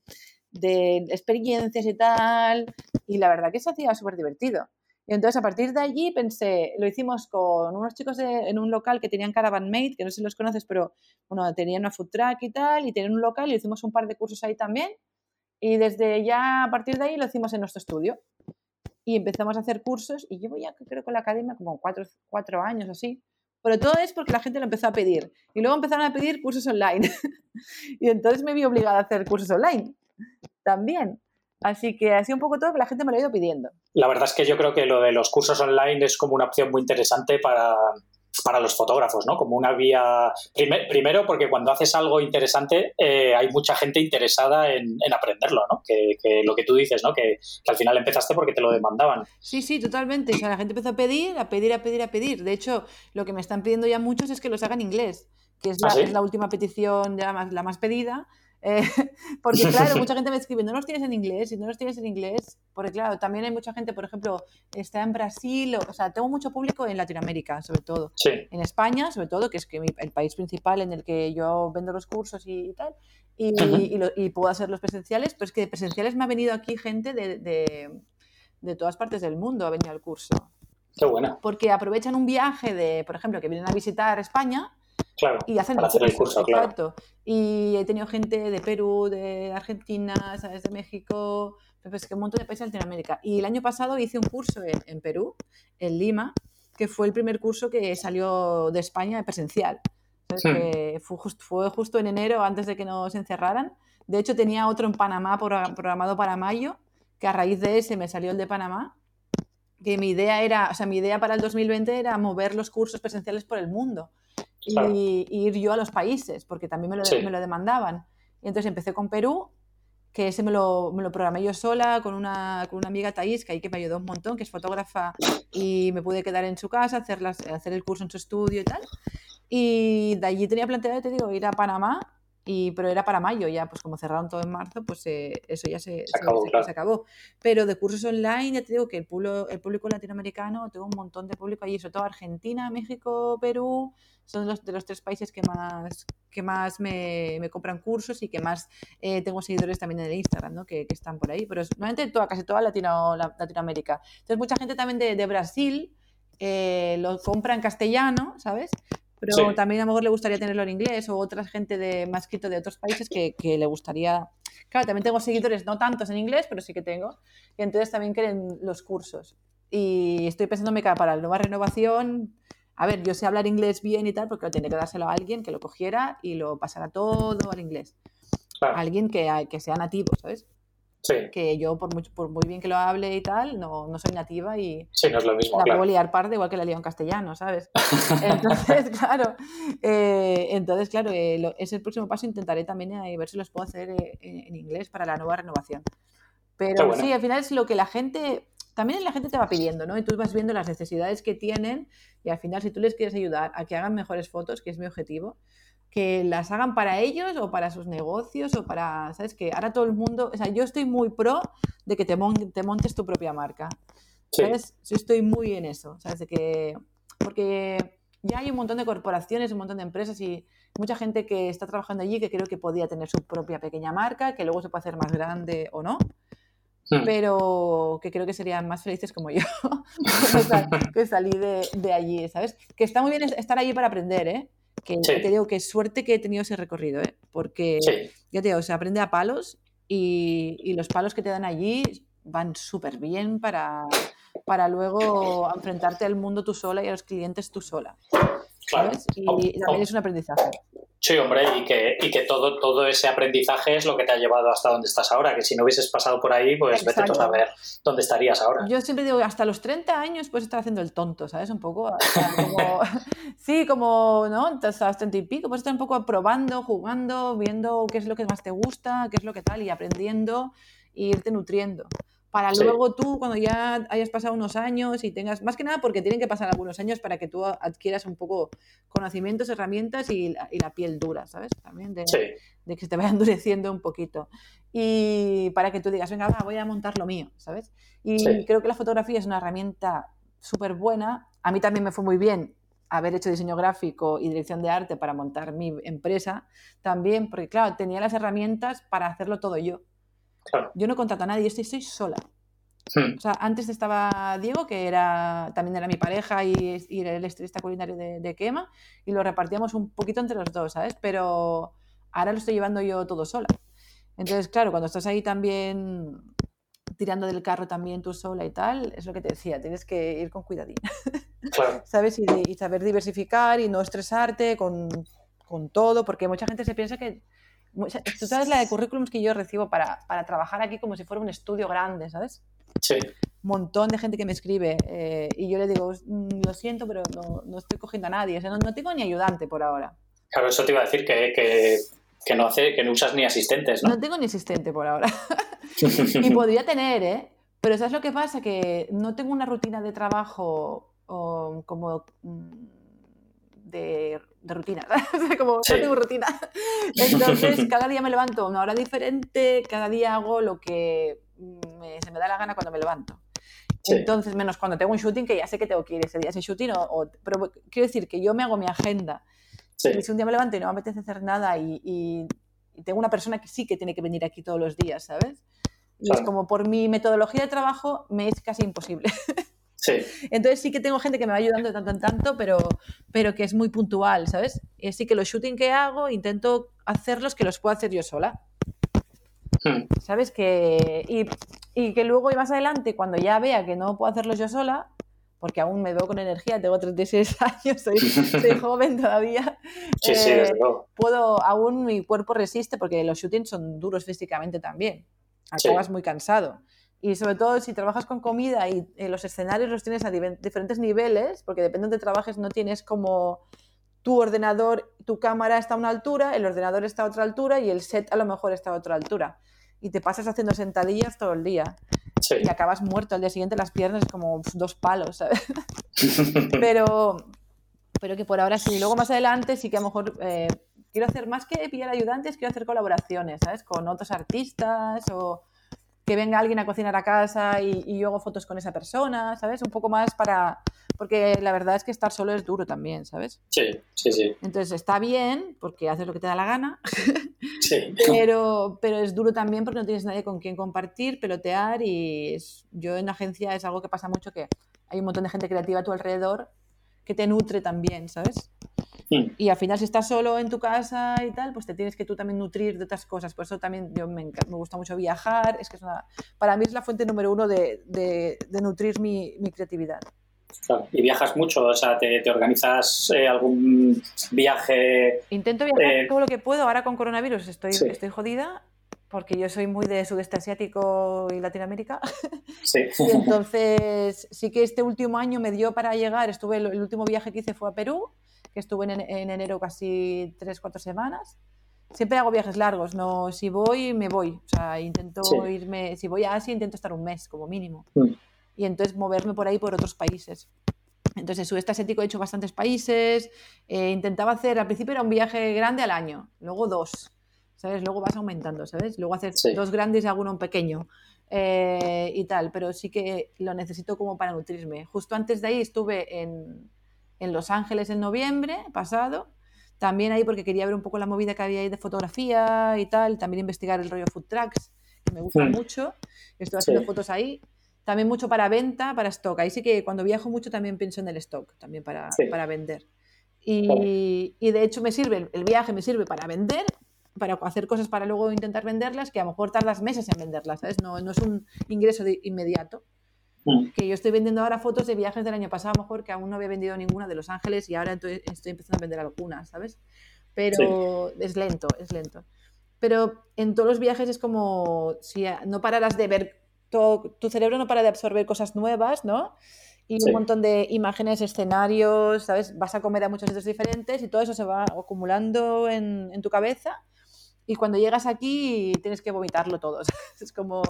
de experiencias y tal, y la verdad que se hacía súper divertido. Y entonces a partir de allí pensé, lo hicimos con unos chicos en un local que tenían Caravan Made, que no sé si los conoces, pero bueno, tenían una food truck y tal, y tenían un local y hicimos un par de cursos ahí también. Y desde ya a partir de ahí lo hicimos en nuestro estudio y empezamos a hacer cursos y llevo ya creo con la academia como cuatro, cuatro años así. Pero todo es porque la gente lo empezó a pedir. Y luego empezaron a pedir cursos online. y entonces me vi obligada a hacer cursos online también. Así que sido un poco todo que la gente me lo ha ido pidiendo. La verdad es que yo creo que lo de los cursos online es como una opción muy interesante para, para los fotógrafos, ¿no? Como una vía, primero porque cuando haces algo interesante eh, hay mucha gente interesada en, aprenderlo, ¿no? Que, lo que tú dices, ¿no? Que, al final empezaste porque te lo demandaban. Sí, sí, totalmente. O sea, la gente empezó a pedir, a pedir, a pedir, a pedir. De hecho, lo que me están pidiendo ya muchos es que los hagan en inglés, que es la, ¿Ah, es la última petición ya más, la más pedida. Eh, porque claro, mucha gente me escribe, no los tienes en inglés, y no los tienes en inglés, porque claro, también hay mucha gente, por ejemplo, está en Brasil, o, sea, tengo mucho público en Latinoamérica, sobre todo. En España, sobre todo, que es que el país principal en el que yo vendo los cursos y, tal, y, y, puedo hacer los presenciales, pues que presenciales me ha venido aquí gente de, de, de todas partes del mundo, ha venido al curso. Qué buena. Porque aprovechan un viaje de, por ejemplo, que vienen a visitar España Claro, y hacen para hacer el curso, claro. Y he tenido gente de Perú, de Argentina, ¿sabes? de México, pues que un montón de países de Latinoamérica. Y el año pasado hice un curso en, Perú, en Lima, que fue el primer curso que salió de España presencial. Hmm. fue, fue, justo en enero, antes de que nos encerraran. De hecho, tenía otro en Panamá programado para mayo, que a raíz de ese me salió el de Panamá. Que mi idea era, o sea, mi idea para el 2020 era mover los cursos presenciales por el mundo y, ir yo a los países, porque también me lo, me lo, demandaban. Y entonces empecé con Perú, que ese me lo, me lo programé yo sola con una, con una amiga Thais, que ahí que me ayudó un montón, que es fotógrafa, y me pude quedar en su casa, hacer, las, hacer el curso en su estudio y tal. Y de allí tenía planteado, te digo, ir a Panamá, y, pero era para mayo, ya pues como cerraron todo en marzo, pues eh, eso ya se, se, acabó, se, acabó, Pero de cursos online, ya te digo que el público, el público latinoamericano, tengo un montón de público allí, sobre todo Argentina, México, Perú, son los, de los tres países que más, que más me, me compran cursos y que más eh, tengo seguidores también en el Instagram, ¿no? que, que están por ahí. Pero normalmente toda, casi toda Latino, Latinoamérica. Entonces, mucha gente también de, de Brasil eh, lo compra en castellano, ¿sabes? Pero también a lo mejor le gustaría tenerlo en inglés o otra gente de más escrito de otros países que, que, le gustaría. Claro, también tengo seguidores, no tantos en inglés, pero sí que tengo. Y entonces también quieren los cursos. Y estoy pensándome que para la nueva renovación a ver, yo sé hablar inglés bien y tal, porque tiene que dárselo a alguien que lo cogiera y lo pasara todo al inglés. Alguien que, que sea nativo, ¿sabes? Sí. Que yo, por, mucho, por muy bien que lo hable y tal, no, no soy nativa y sí, no es lo mismo, la claro. puedo liar parte igual que la lío en castellano, ¿sabes? Entonces, claro, eh, entonces, claro eh, es el próximo paso. Intentaré también eh, ver si los puedo hacer en, inglés para la nueva renovación. Pero sí, al final es lo que la gente también la gente te va pidiendo, ¿no? Y tú vas viendo las necesidades que tienen y al final si tú les quieres ayudar a que hagan mejores fotos, que es mi objetivo, que las hagan para ellos o para sus negocios o para, ¿sabes? Que ahora todo el mundo, o sea, yo estoy muy pro de que te, te montes tu propia marca. ¿Sabes? Sí. estoy muy en eso, ¿sabes? De que, porque ya hay un montón de corporaciones, un montón de empresas y mucha gente que está trabajando allí que creo que podía tener su propia pequeña marca, que luego se puede hacer más grande o no, hmm. pero que creo que serían más felices como yo, que salí de, de, allí, ¿sabes? Que está muy bien estar allí para aprender, ¿eh? Que te digo que suerte que he tenido ese recorrido, ¿eh? Porque ya te digo, se aprende a palos y, y los palos que te dan allí van súper bien para, para luego enfrentarte al mundo tú sola y a los clientes tú sola. ¿Sabes? Y, también es un aprendizaje. Sí, hombre, y que, y que todo, todo ese aprendizaje es lo que te ha llevado hasta donde estás ahora, que si no hubieses pasado por ahí, pues vete a saber dónde estarías ahora. Yo siempre digo, hasta los 30 años puedes estar haciendo el tonto, ¿sabes? Un poco, como, sí, como, ¿no? Hasta los 30 y pico, puedes estar un poco probando, jugando, viendo qué es lo que más te gusta, qué es lo que tal, y aprendiendo e irte nutriendo para luego tú, cuando ya hayas pasado unos años y tengas, más que nada porque tienen que pasar algunos años para que tú adquieras un poco conocimientos, herramientas y la, y la piel dura, ¿sabes? También de, de, que se te vaya endureciendo un poquito. Y para que tú digas, venga, va, voy a montar lo mío, ¿sabes? Y creo que la fotografía es una herramienta súper buena. A mí también me fue muy bien haber hecho diseño gráfico y dirección de arte para montar mi empresa, también, porque claro, tenía las herramientas para hacerlo todo yo. Yo no contrato a nadie, yo estoy, sola. Hmm. O sea, antes estaba Diego, que era también era mi pareja y, y era el estilista culinario de, de Quema, y lo repartíamos un poquito entre los dos, ¿sabes? Pero ahora lo estoy llevando yo todo sola. Entonces, claro, cuando estás ahí también tirando del carro también tú sola y tal, es lo que te decía, tienes que ir con cuidadín. ¿Sabes? Y, y, saber diversificar y no estresarte con, con todo, porque mucha gente se piensa que Tú sabes la de currículums que yo recibo para, para, trabajar aquí como si fuera un estudio grande, ¿sabes? Sí. Un montón de gente que me escribe eh, y yo le digo, mm, lo siento, pero no, no estoy cogiendo a nadie. O sea, no, no, tengo ni ayudante por ahora. Claro, eso te iba a decir que, que, que, no, hace, que no usas ni asistentes, ¿no? No tengo ni asistente por ahora. y podría tener, ¿eh? Pero ¿sabes lo que pasa? Que no tengo una rutina de trabajo o, como mm, de de rutina, como no tengo rutina. Entonces, cada día me levanto a una hora diferente, cada día hago lo que se me da la gana cuando me levanto. Entonces, menos cuando tengo un shooting, que ya sé que tengo que ir ese día ese shooting, o, pero quiero decir que yo me hago mi agenda. Y si un día me levanto y no me apetece hacer nada y, y, tengo una persona que sí que tiene que venir aquí todos los días, ¿sabes? Y es como por mi metodología de trabajo me es casi imposible. Entonces sí que tengo gente que me va ayudando de tanto en tanto, pero, pero que es muy puntual, ¿sabes? Y así que los shooting que hago intento hacerlos que los puedo hacer yo sola. Hmm. ¿Sabes? Que, y, y, que luego y más adelante, cuando ya vea que no puedo hacerlos yo sola, porque aún me veo con energía, tengo 36 años, soy, soy joven todavía, sí, sí, eh, puedo, aún mi cuerpo resiste, porque los shootings son duros físicamente también. Acabas muy cansado. Y sobre todo si trabajas con comida y eh, los escenarios los tienes a diferentes niveles, porque depende de donde trabajes, no tienes como tu ordenador, tu cámara está a una altura, el ordenador está a otra altura y el set a lo mejor está a otra altura. Y te pasas haciendo sentadillas todo el día. Y acabas muerto. Al día siguiente las piernas como dos palos, ¿sabes? pero, pero que por ahora sí. Luego más adelante sí que a lo mejor eh, quiero hacer más que pillar ayudantes, quiero hacer colaboraciones, ¿sabes? Con otros artistas o que venga alguien a cocinar a casa y, yo hago fotos con esa persona, ¿sabes? Un poco más para... Porque la verdad es que estar solo es duro también, ¿sabes? Sí, sí, sí. Entonces está bien porque haces lo que te da la gana, sí. pero, pero es duro también porque no tienes nadie con quien compartir, pelotear y yo en agencia es algo que pasa mucho que hay un montón de gente creativa a tu alrededor que te nutre también, ¿sabes? Hmm. Y al final, si estás solo en tu casa y tal, pues te tienes que tú también nutrir de otras cosas. Por eso también yo me, me gusta mucho viajar. Es que es una, para mí es la fuente número uno de, de, nutrir mi, mi creatividad. Claro. ¿Y viajas mucho? O sea, ¿te, te organizas eh, algún viaje? Intento viajar eh, todo lo que puedo. Ahora con coronavirus estoy, estoy jodida porque yo soy muy de sudeste asiático y Latinoamérica. Sí. y entonces sí que este último año me dio para llegar, estuve, el último viaje que hice fue a Perú, que estuve en, en enero casi tres, cuatro semanas. Siempre hago viajes largos, no, si voy, me voy. O sea, intento irme, si voy a Asia, intento estar un mes como mínimo. Mm. y entonces moverme por ahí por otros países. Entonces, el sudeste asiático he hecho bastantes países, eh, intentaba hacer, al principio era un viaje grande al año, luego dos, ¿sabes? Luego vas aumentando, ¿sabes? Luego hacer dos grandes y alguno un pequeño eh, y tal, pero sí que lo necesito como para nutrirme. Justo antes de ahí estuve en, en Los Ángeles en noviembre pasado, también ahí porque quería ver un poco la movida que había ahí de fotografía y tal, también investigar el rollo food trucks, que me gusta mucho, estoy haciendo fotos ahí. También mucho para venta, para stock. Ahí sí que cuando viajo mucho también pienso en el stock, también para, para vender. Y, y, de hecho me sirve, el viaje me sirve para vender, para hacer cosas para luego intentar venderlas, que a lo mejor tardas meses en venderlas, ¿sabes? No, no es un ingreso de inmediato. Mm. Que yo estoy vendiendo ahora fotos de viajes del año pasado, a lo mejor que aún no había vendido ninguna de Los Ángeles y ahora estoy, empezando a vender algunas, ¿sabes? Pero es lento, es lento. Pero en todos los viajes es como si no pararas de ver, todo, tu cerebro no para de absorber cosas nuevas, ¿no? Y un montón de imágenes, escenarios, ¿sabes? Vas a comer a muchos sitios diferentes y todo eso se va acumulando en, en tu cabeza y cuando llegas aquí tienes que vomitarlo todo. Es como...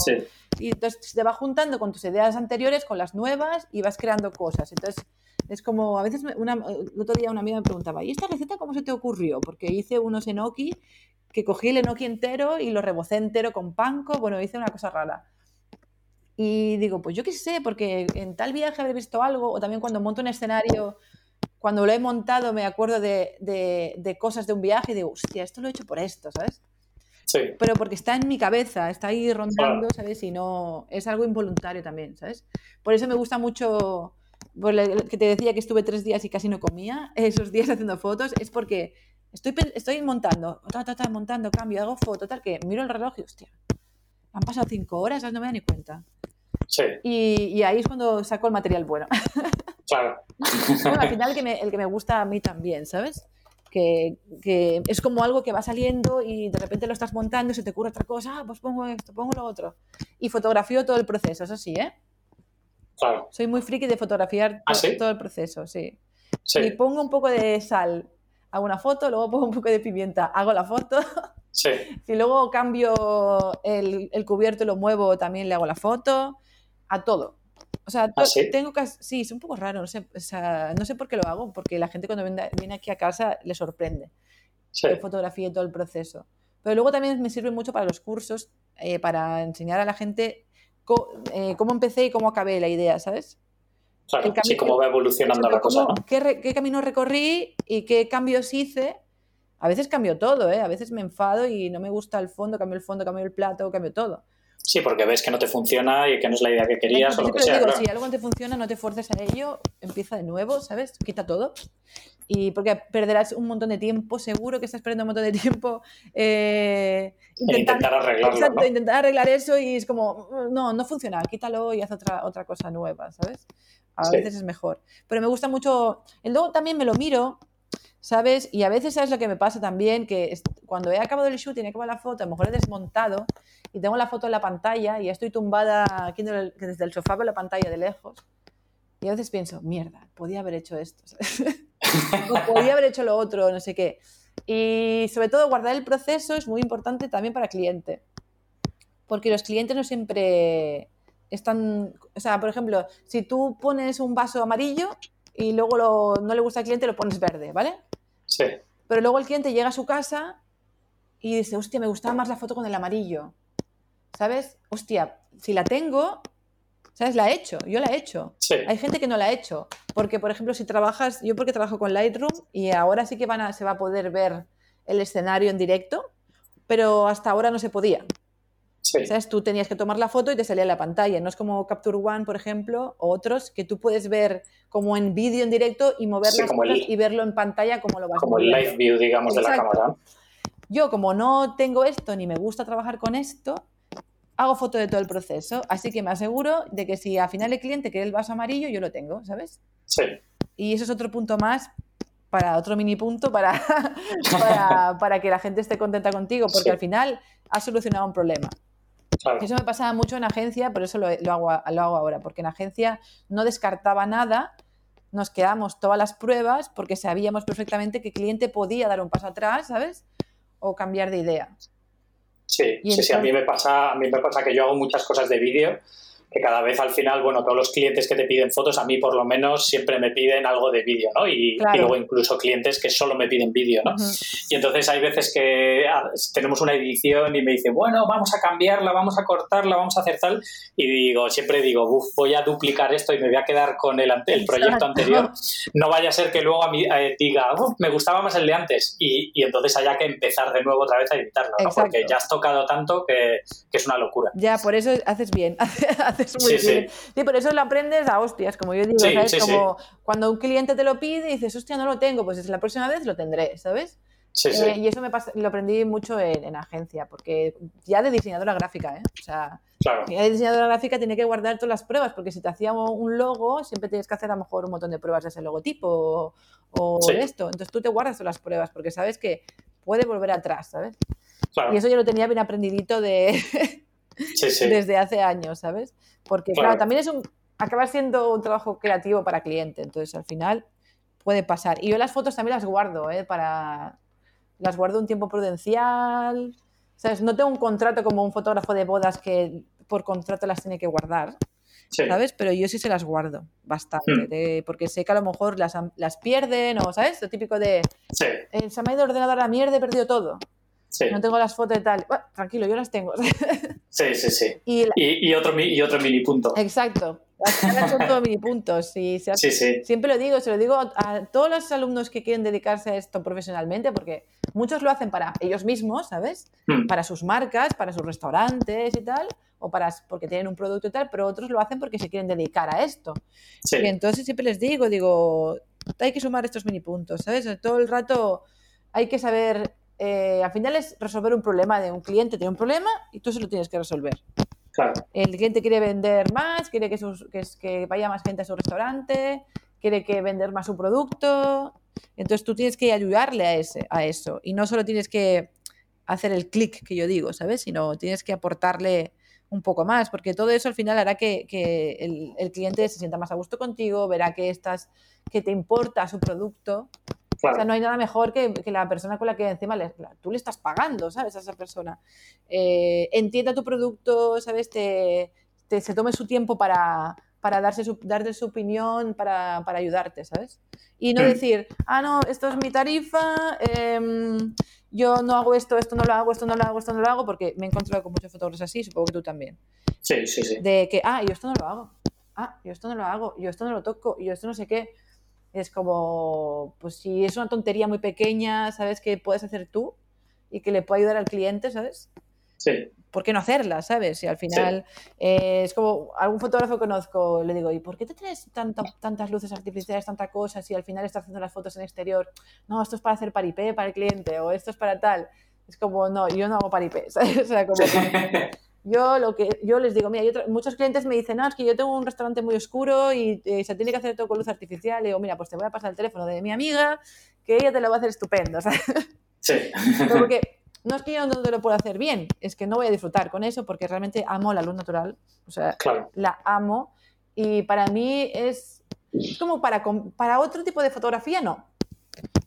Y entonces te va juntando con tus ideas anteriores, con las nuevas y vas creando cosas. Entonces es como, a veces, una, el otro día una amiga me preguntaba, ¿y esta receta cómo se te ocurrió? Porque hice unos enoki que cogí el enoki entero y lo rebocé entero con panko, bueno, hice una cosa rara. Y digo, pues yo qué sé, porque en tal viaje habré visto algo, o también cuando monto un escenario cuando lo he montado me acuerdo de, de, cosas de un viaje y digo, hostia, esto lo he hecho por esto, ¿sabes? Sí. Pero porque está en mi cabeza, está ahí rondando, ¿sabes? Y no, es algo involuntario también, ¿sabes? Por eso me gusta mucho, que te decía que estuve tres días y casi no comía, esos días haciendo fotos, es porque estoy, estoy montando, montando, cambio, hago foto, tal, que miro el reloj y, hostia, han pasado cinco horas, no me da ni cuenta. Sí. Y, y ahí es cuando saco el material bueno. Claro. al final el que, me, el que me gusta a mí también, ¿sabes? Que, que, es como algo que va saliendo y de repente lo estás montando y se te ocurre otra cosa, ah, pues pongo esto, pongo lo otro. Y fotografío todo el proceso, eso sí, ¿eh? Claro. Soy muy friki de fotografiar ¿Ah, todo el proceso, sí. sí. Y pongo un poco de sal, hago una foto, luego pongo un poco de pimienta, hago la foto. Sí. Si luego cambio el, el cubierto y lo muevo, también le hago la foto. A todo. O sea, ¿Ah, tengo que... Sí, es un poco raro, no sé, o sea, no sé por qué lo hago, porque la gente cuando viene, aquí a casa le sorprende sí. fotografía y todo el proceso. Pero luego también me sirve mucho para los cursos, eh, para enseñar a la gente eh, cómo empecé y cómo acabé la idea, ¿sabes? Claro, sí, cómo va evolucionando la cosa, ¿no? Qué, qué, camino recorrí y qué cambios hice. A veces cambio todo, ¿eh? A veces me enfado y no me gusta el fondo, cambio el fondo, cambio el plato, cambio todo. Sí, porque ves que no te funciona y que no es la idea que querías o lo que sea. Digo, Si algo no te funciona, no te fuerces a ello, empieza de nuevo, ¿sabes? Quita todo. Y porque perderás un montón de tiempo, seguro que estás perdiendo un montón de tiempo eh, intentar arreglarlo. Exacto, intentar arreglar eso y es como, no, no funciona, quítalo y haz otra, otra cosa nueva, ¿sabes? A veces es mejor. Pero me gusta mucho, luego también me lo miro ¿sabes? Y a veces, ¿sabes lo que me pasa también? Que cuando he acabado el shoot y he acabado la foto, a lo mejor he desmontado y tengo la foto en la pantalla y estoy tumbada aquí desde el sofá veo la pantalla de lejos. Y a veces pienso, mierda, podía haber hecho esto, o podía haber hecho lo otro, no sé qué. Y sobre todo guardar el proceso es muy importante también para el cliente. Porque los clientes no siempre están, o sea, por ejemplo, si tú pones un vaso amarillo y luego no le gusta al cliente, lo pones verde, ¿vale? Sí. Pero luego el cliente llega a su casa y dice, hostia, me gustaba más la foto con el amarillo. ¿Sabes? Hostia, si la tengo, ¿sabes? La he hecho, yo la he hecho. Sí. Hay gente que no la ha hecho. Porque, por ejemplo, si trabajas, yo porque trabajo con Lightroom y ahora sí que van a, se va a poder ver el escenario en directo, pero hasta ahora no se podía. ¿Sabes? Tú tenías que tomar la foto y te salía la pantalla. No es como Capture One, por ejemplo, o otros, que tú puedes ver como en vídeo en directo y mover las y verlo en pantalla como lo vas Como el live view, digamos, de la cámara. Yo, como no tengo esto ni me gusta trabajar con esto, hago foto de todo el proceso. Así que me aseguro de que si al final el cliente quiere el vaso amarillo, yo lo tengo, ¿sabes? Sí. Y eso es otro punto más para otro mini punto para, para, que la gente esté contenta contigo, porque al final has solucionado un problema. Eso me pasaba mucho en agencia, por eso lo, hago, lo hago ahora, porque en agencia no descartaba nada, nos quedamos todas las pruebas porque sabíamos perfectamente que el cliente podía dar un paso atrás, ¿sabes? O cambiar de idea. Sí, sí, sí, a mí me pasa, a mí me pasa que yo hago muchas cosas de vídeo que cada vez al final, bueno, todos los clientes que te piden fotos, a mí por lo menos siempre me piden algo de vídeo, ¿no? Y, luego incluso clientes que solo me piden vídeo, ¿no? Y entonces hay veces que ah, tenemos una edición y me dicen, bueno, vamos a cambiarla, vamos a cortarla, vamos a hacer tal, y digo, siempre digo, Uf, voy a duplicar esto y me voy a quedar con el, el proyecto anterior. No vaya a ser que luego a mí eh, diga, me gustaba más el de antes, y, y, entonces haya que empezar de nuevo otra vez a editarlo, ¿no? Porque ya has tocado tanto que, que, es una locura. Ya, por eso haces bien, muy bien. Sí. por eso lo aprendes a hostias, como yo digo, ¿sabes? como cuando un cliente te lo pide y dices, hostia, no lo tengo, pues la próxima vez lo tendré, ¿sabes? Sí, eh, y eso me lo aprendí mucho en, agencia, porque ya de diseñadora gráfica, ¿eh? O sea, ya de diseñadora gráfica tiene que guardar todas las pruebas, porque si te hacía un logo, siempre tienes que hacer a lo mejor un montón de pruebas de ese logotipo o, esto. Entonces tú te guardas todas las pruebas, porque sabes que puede volver atrás, ¿sabes? Y eso yo lo tenía bien aprendidito de desde hace años, ¿sabes? Porque, claro. también es un. acaba siendo un trabajo creativo para cliente, entonces al final puede pasar. Y yo las fotos también las guardo, ¿eh? Para. Las guardo un tiempo prudencial. ¿Sabes? No tengo un contrato como un fotógrafo de bodas que por contrato las tiene que guardar. ¿Sabes? Pero yo sí se las guardo bastante, hmm. porque sé que a lo mejor las, las pierden o, ¿sabes? Lo típico de, sí. Eh, se me ha ido el ordenador a la mierda, he perdido todo. No tengo las fotos de tal. tranquilo, yo las tengo. Sí, sí, sí. Y, otro, y otro mini punto. Exacto. son todos mini puntos. sí, sí. Siempre lo digo, se lo digo a todos los alumnos que quieren dedicarse a esto profesionalmente, porque muchos lo hacen para ellos mismos, ¿sabes? Hmm. Para sus marcas, para sus restaurantes y tal, o para porque tienen un producto y tal, pero otros lo hacen porque se quieren dedicar a esto. Y entonces siempre les digo, digo, hay que sumar estos mini puntos, ¿sabes? Todo el rato hay que saber eh, al final es resolver un problema de un cliente, tiene un problema y tú se lo tienes que resolver. El cliente quiere vender más, quiere que, que, vaya más gente a su restaurante, quiere que vender más su producto. Entonces tú tienes que ayudarle a, ese, a eso y no solo tienes que hacer el clic que yo digo, ¿sabes? Sino tienes que aportarle un poco más, porque todo eso al final hará que, el, el, cliente se sienta más a gusto contigo, verá que estás, que te importa su producto o sea, no hay nada mejor que, la persona con la que encima le, tú le estás pagando, ¿sabes? A esa persona. Eh, entienda tu producto, ¿sabes? Te, se tome su tiempo para, para darse su, darte su opinión, para, ayudarte, ¿sabes? Y no mm. decir, ah, no, esto es mi tarifa, em, yo no hago esto, esto no lo hago, esto no lo hago, esto no lo hago, porque me he encontrado con muchos fotógrafos así, supongo que tú también. Sí, sí, sí. De que, ah, yo esto no lo hago, ah, yo esto no lo hago, yo esto no lo toco, yo esto no sé qué. Es como, pues si es una tontería muy pequeña, ¿sabes? Que puedes hacer tú y que le puede ayudar al cliente, ¿sabes? Sí. ¿Por qué no hacerla, sabes? Y al final eh, es como algún fotógrafo conozco, le digo, ¿y por qué te traes tantas luces artificiales, tanta cosas y al final estás haciendo las fotos en exterior? No, esto es para hacer paripé para el cliente o esto es para tal. Es como, no, yo no hago paripé, ¿sabes? O sea, como, yo lo que yo les digo, mira, muchos clientes me dicen, no, es que yo tengo un restaurante muy oscuro y eh, se tiene que hacer todo con luz artificial. Y digo, mira, pues te voy a pasar el teléfono de mi amiga, que ella te lo va a hacer estupendo. Sí. Porque no es que yo no te lo pueda hacer bien, es que no voy a disfrutar con eso porque realmente amo la luz natural. O sea, la amo. Y para mí es, como para, para otro tipo de fotografía, no.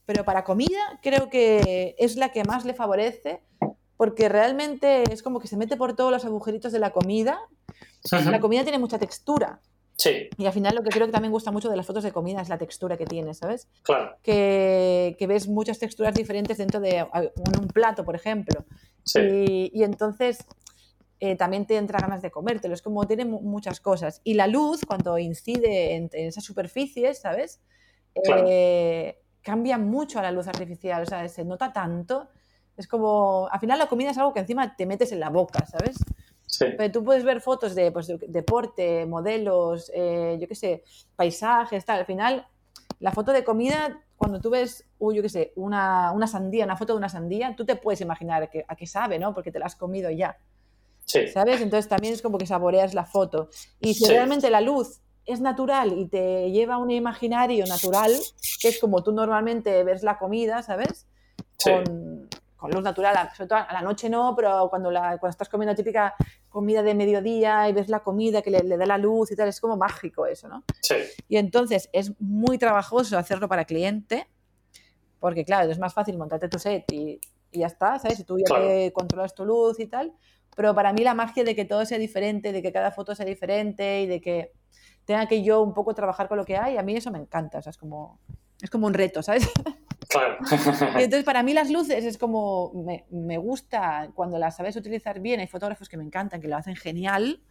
Pero para comida creo que es la que más le favorece porque realmente es como que se mete por todos los agujeritos de la comida. La comida tiene mucha textura. Sí. Y al final lo que creo que también gusta mucho de las fotos de comida es la textura que tiene, ¿sabes? Claro. Que, ves muchas texturas diferentes dentro de un, plato, por ejemplo. Sí. Y, entonces eh, también te entra ganas de comértelo. Es como tiene muchas cosas. Y la luz, cuando incide en, esas superficies, ¿sabes? Eh, cambia mucho a la luz artificial. O sea, se nota tanto es como, al final la comida es algo que encima te metes en la boca, ¿sabes? Sí. Pero tú puedes ver fotos de, pues, deporte, modelos, eh, yo qué sé, paisajes, tal. Al final, la foto de comida, cuando tú ves, uy, yo qué sé, una, una, sandía, una foto de una sandía, tú te puedes imaginar que, a qué sabe, ¿no? Porque te la has comido ya. Sí. ¿Sabes? Entonces también es como que saboreas la foto. Y si realmente la luz es natural y te lleva a un imaginario natural, que es como tú normalmente ves la comida, ¿sabes? Con, con luz natural, sobre todo a la noche no, pero cuando, la, cuando estás comiendo típica comida de mediodía y ves la comida que le, da la luz y tal, es como mágico eso, ¿no? Sí. Y entonces es muy trabajoso hacerlo para cliente, porque claro, es más fácil montarte tu set y, y ya está, ¿sabes? Y tú ya te controlas tu luz y tal. Pero para mí la magia de que todo sea diferente, de que cada foto sea diferente y de que tenga que yo un poco trabajar con lo que hay, a mí eso me encanta, o sea, es como, es como un reto, ¿sabes? Claro. y entonces para mí las luces es como, me, me, gusta cuando las sabes utilizar bien, hay fotógrafos que me encantan, que lo hacen genial,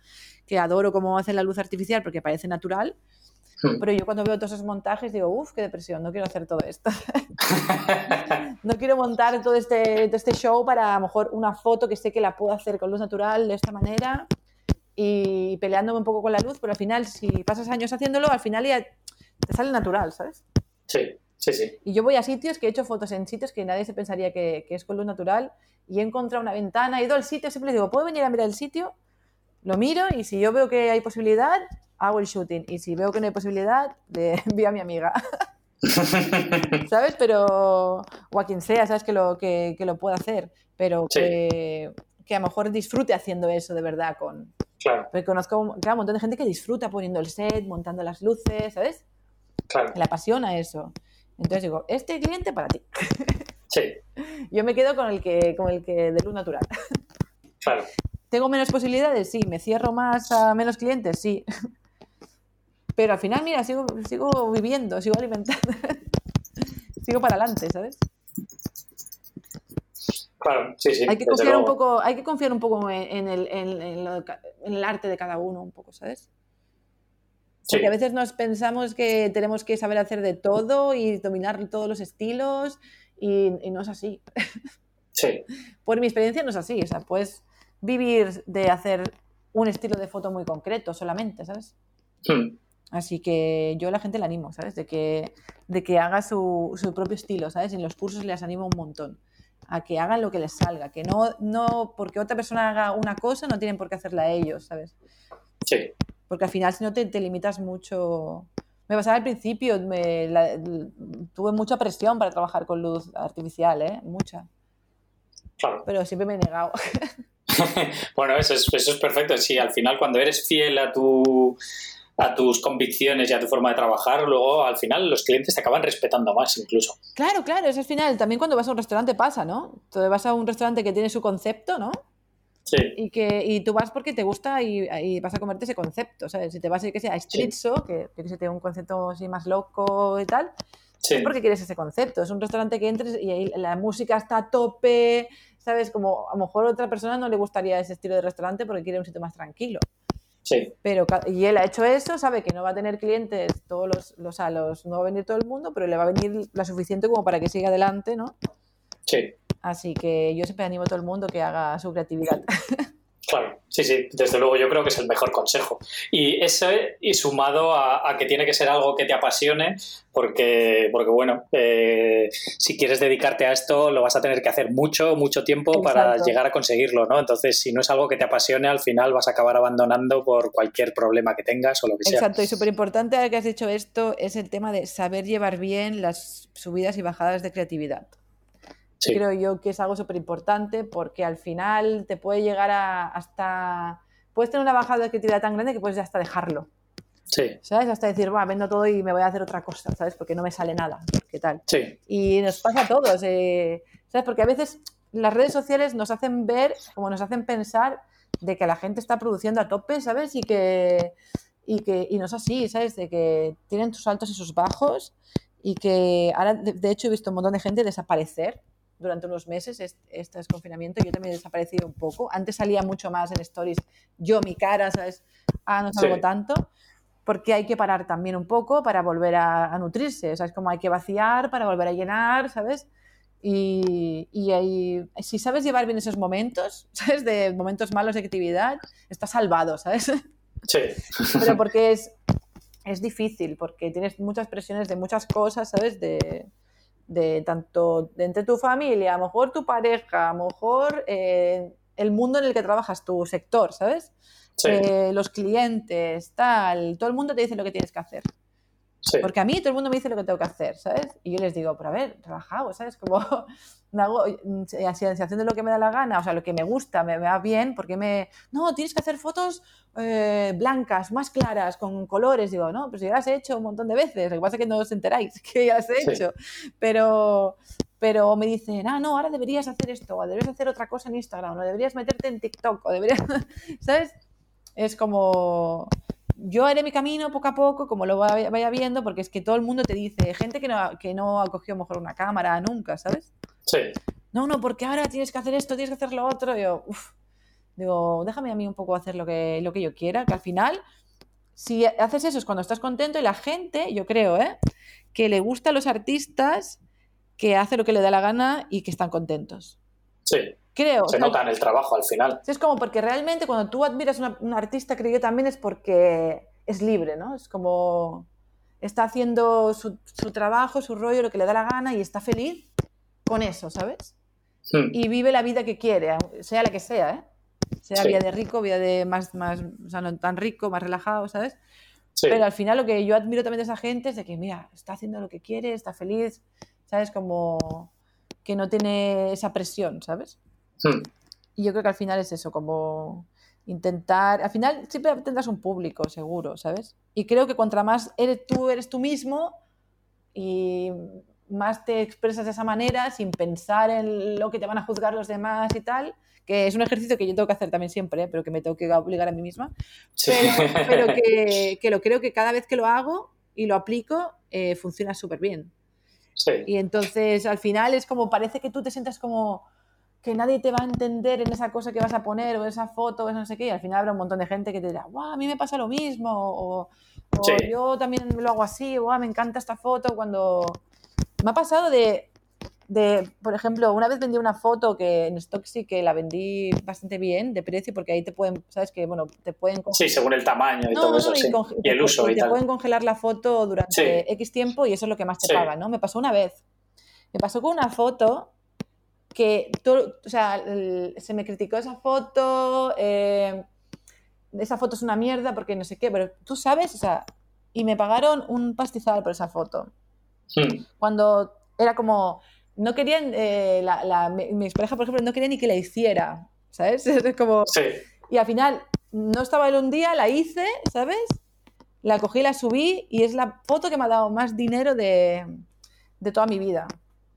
que adoro cómo hacen la luz artificial porque parece natural, Hmm. Pero yo cuando veo todos esos montajes digo, uff, qué depresión, no quiero hacer todo esto. no quiero montar todo este, este show para a lo mejor una foto que sé que la puedo hacer con luz natural de esta manera y peleándome un poco con la luz, pero al final, si pasas años haciéndolo, al final ya te sale natural, ¿sabes? Sí, sí, sí. Y yo voy a sitios que he hecho fotos en sitios que nadie se pensaría que, que es con luz natural y he encontrado una ventana, he ido al sitio, siempre digo, ¿puedo venir a mirar el sitio? Lo miro y si yo veo que hay posibilidad, hago el shooting. Y si veo que no hay posibilidad, le envío a mi amiga. ¿Sabes? Pero. O a quien sea, ¿sabes? Que lo, que, lo pueda hacer. Pero que, a lo mejor disfrute haciendo eso de verdad. con Claro. Porque conozco un montón de gente que disfruta poniendo el set, montando las luces, ¿sabes? Claro. Le apasiona eso. Entonces digo, este cliente para ti. Sí. Yo me quedo con el que, con el que de luz natural. Claro. ¿Tengo menos posibilidades? Sí. ¿Me cierro más a menos clientes? Sí. Pero al final, mira, sigo, sigo viviendo, sigo alimentando, sigo para adelante, ¿sabes? Claro, sí, sí. Hay que confiar un poco, hay que confiar un poco en el, en, el, arte de cada uno, un poco, ¿sabes? Porque a veces nos pensamos que tenemos que saber hacer de todo y dominar todos los estilos y, no es así. Sí. Por mi experiencia no es así. O sea, puedes vivir de hacer un estilo de foto muy concreto solamente, ¿sabes? Hmm. Así que yo a la gente le animo, ¿sabes? De que, de que haga su, su propio estilo, ¿sabes? En los cursos les animo un montón a que hagan lo que les salga, que no, no porque otra persona haga una cosa no tienen por qué hacerla ellos, ¿sabes? Sí. Porque al final si no te, te limitas mucho... Me pasaba al principio, me, tuve mucha presión para trabajar con luz artificial, ¿eh? Mucha. Claro. Pero siempre me he negado. bueno, eso es, eso es perfecto. Sí, al final cuando eres fiel a tu a tus convicciones y a tu forma de trabajar, luego al final los clientes te acaban respetando más incluso. Claro, claro, es al final. También cuando vas a un restaurante pasa, ¿no? Tú vas a un restaurante que tiene su concepto, ¿no? Sí. Y, que, y tú vas porque te gusta y, vas a comerte ese concepto, ¿sabes? Si te vas a, que sea, a Street que, que tiene un concepto así más loco y tal, sí. es porque quieres ese concepto. Es un restaurante que entres y ahí la música está a tope, ¿sabes? Como a lo mejor a otra persona no le gustaría ese estilo de restaurante porque quiere un sitio más tranquilo. Sí. Pero, y él ha hecho eso, sabe que no va a tener clientes todos los, los, a los, no va a venir todo el mundo, pero le va a venir lo suficiente como para que siga adelante, ¿no? Sí. Así que yo siempre animo a todo el mundo que haga su creatividad. Claro, sí, sí, desde luego yo creo que es el mejor consejo. Y ese, y sumado a, que tiene que ser algo que te apasione, porque, porque bueno, eh, si quieres dedicarte a esto, lo vas a tener que hacer mucho, mucho tiempo para llegar a conseguirlo, ¿no? Entonces, si no es algo que te apasione, al final vas a acabar abandonando por cualquier problema que tengas o lo que sea. Exacto, y súper importante que has dicho esto es el tema de saber llevar bien las subidas y bajadas de creatividad. Creo yo que es algo súper importante porque al final te puede llegar a hasta... Puedes tener una bajada de creatividad tan grande que puedes hasta dejarlo. Sí. ¿Sabes? Hasta decir, va, vendo todo y me voy a hacer otra cosa, ¿sabes? Porque no me sale nada. ¿Qué tal? Sí. Y nos pasa a todos, eh, ¿sabes? Porque a veces las redes sociales nos hacen ver, como nos hacen pensar, de que la gente está produciendo a tope, ¿sabes? Y que, y que y no es así, ¿sabes? De que tienen sus altos y sus bajos y que ahora, de hecho, he visto un montón de gente desaparecer durante unos meses este desconfinamiento. Yo también he desaparecido un poco. Antes salía mucho más en stories yo, mi cara, ¿sabes? Ah, no salgo tanto. Porque hay que parar también un poco para volver a, nutrirse. O sea, es como hay que vaciar para volver a llenar, ¿sabes? Y, y ahí, si sabes llevar bien esos momentos, ¿sabes? De momentos malos de actividad, estás salvado, ¿sabes? Sí. Pero porque es, es difícil, porque tienes muchas presiones de muchas cosas, ¿sabes? De, de tanto de entre tu familia, a lo mejor tu pareja, a lo mejor eh, el mundo en el que trabajas, tu sector, ¿sabes? Eh, los clientes, tal, todo el mundo te dice lo que tienes que hacer. Porque a mí todo el mundo me dice lo que tengo que hacer, ¿sabes? Y yo les digo, pero a ver, relajado, ¿sabes? Como me hago, mm, haciendo lo que me da la gana, o sea, lo que me gusta, me, va bien, porque me... No, tienes que hacer fotos eh, blancas, más claras, con colores. Digo, no, pues ya las he hecho un montón de veces, lo que pasa es que no os enteráis que ya las he hecho. Pero, pero me dicen, ah, no, ahora deberías hacer esto, o deberías hacer otra cosa en Instagram, o deberías meterte en TikTok, o deberías, ¿sabes? Es como, yo haré mi camino poco a poco, como lo vaya, viendo, porque es que todo el mundo te dice, gente que no, que no ha cogido mejor una cámara nunca, ¿sabes? Sí. No, no, porque ahora tienes que hacer esto, tienes que hacer lo otro. yo, uff, digo, déjame a mí un poco hacer lo que, lo que yo quiera, que al final, si haces eso es cuando estás contento y la gente, yo creo, ¿eh? que le gusta a los artistas que hace lo que le da la gana y que están contentos. Sí. Creo. Se nota en el trabajo al final. Es como porque realmente cuando tú admiras a un artista, creo yo también es porque es libre, ¿no? Es como está haciendo su, su, trabajo, su rollo, lo que le da la gana y está feliz con eso, ¿sabes? Hmm. Y vive la vida que quiere, sea la que sea, ¿eh? Sea vida de rico, vida de más, más, o sea, no tan rico, más relajado, ¿sabes? Pero al final lo que yo admiro también de esa gente es de que, mira, está haciendo lo que quiere, está feliz, ¿sabes? Como que no tiene esa presión, ¿sabes? Hmm. Y yo creo que al final es eso, como intentar, al final siempre tendrás un público, seguro, ¿sabes? Y creo que cuanto más eres tú, eres tú mismo y más te expresas de esa manera sin pensar en lo que te van a juzgar los demás y tal, que es un ejercicio que yo tengo que hacer también siempre, ¿eh? pero que me tengo que obligar a mí misma, pero, que, que, lo creo que cada vez que lo hago y lo aplico, eh, funciona súper bien. Y entonces al final es como, parece que tú te sientas como que nadie te va a entender en esa cosa que vas a poner o esa foto o no sé qué, y al final habrá un montón de gente que te dirá, wow, a mí me pasa lo mismo, o, yo también lo hago así, wow, me encanta esta foto cuando... Me ha pasado de, de, por ejemplo, una vez vendí una foto que en Stocksy que la vendí bastante bien de precio porque ahí te pueden, sabes que, bueno, te pueden... Sí, según el tamaño y todo eso, y, el uso y, te pueden congelar la foto durante X tiempo y eso es lo que más te paga, ¿no? Me pasó una vez. Me pasó con una foto que todo, o sea, se me criticó esa foto, eh, esa foto es una mierda porque no sé qué, pero tú sabes, o sea, y me pagaron un pastizal por esa foto. Hmm. Cuando era como, no querían, eh, la, mi, expareja, por ejemplo, no quería ni que la hiciera, ¿sabes? Es como... Sí. Y al final, no estaba él un día, la hice, ¿sabes? La cogí, la subí y es la foto que me ha dado más dinero de, de toda mi vida.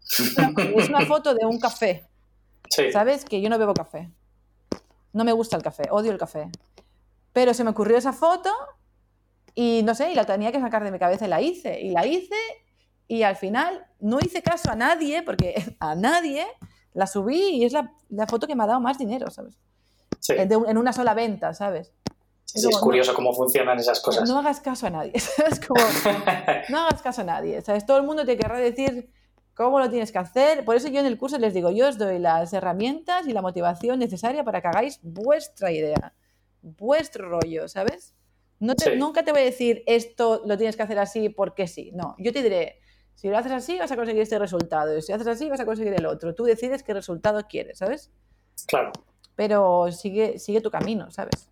Es una foto de un café. ¿Sabes? Que yo no bebo café. No me gusta el café, odio el café. Pero se me ocurrió esa foto y no sé, y la tenía que sacar de mi cabeza y la hice. Y la hice y al final no hice caso a nadie, porque a nadie la subí y es la, foto que me ha dado más dinero, ¿sabes? en una sola venta, ¿sabes? Sí, es curioso cómo funcionan esas cosas. No hagas caso a nadie, ¿sabes? Como, no hagas caso a nadie, ¿sabes? Todo el mundo te querrá decir cómo lo tienes que hacer. Por eso yo en el curso les digo, yo os doy las herramientas y la motivación necesaria para que hagáis vuestra idea, vuestro rollo, ¿sabes? No Nunca te voy a decir esto lo tienes que hacer así porque sí. No, yo te diré, si lo haces así vas a conseguir este resultado y si lo haces así vas a conseguir el otro. Tú decides qué resultado quieres, ¿sabes? Claro. Pero sigue, sigue tu camino, ¿sabes?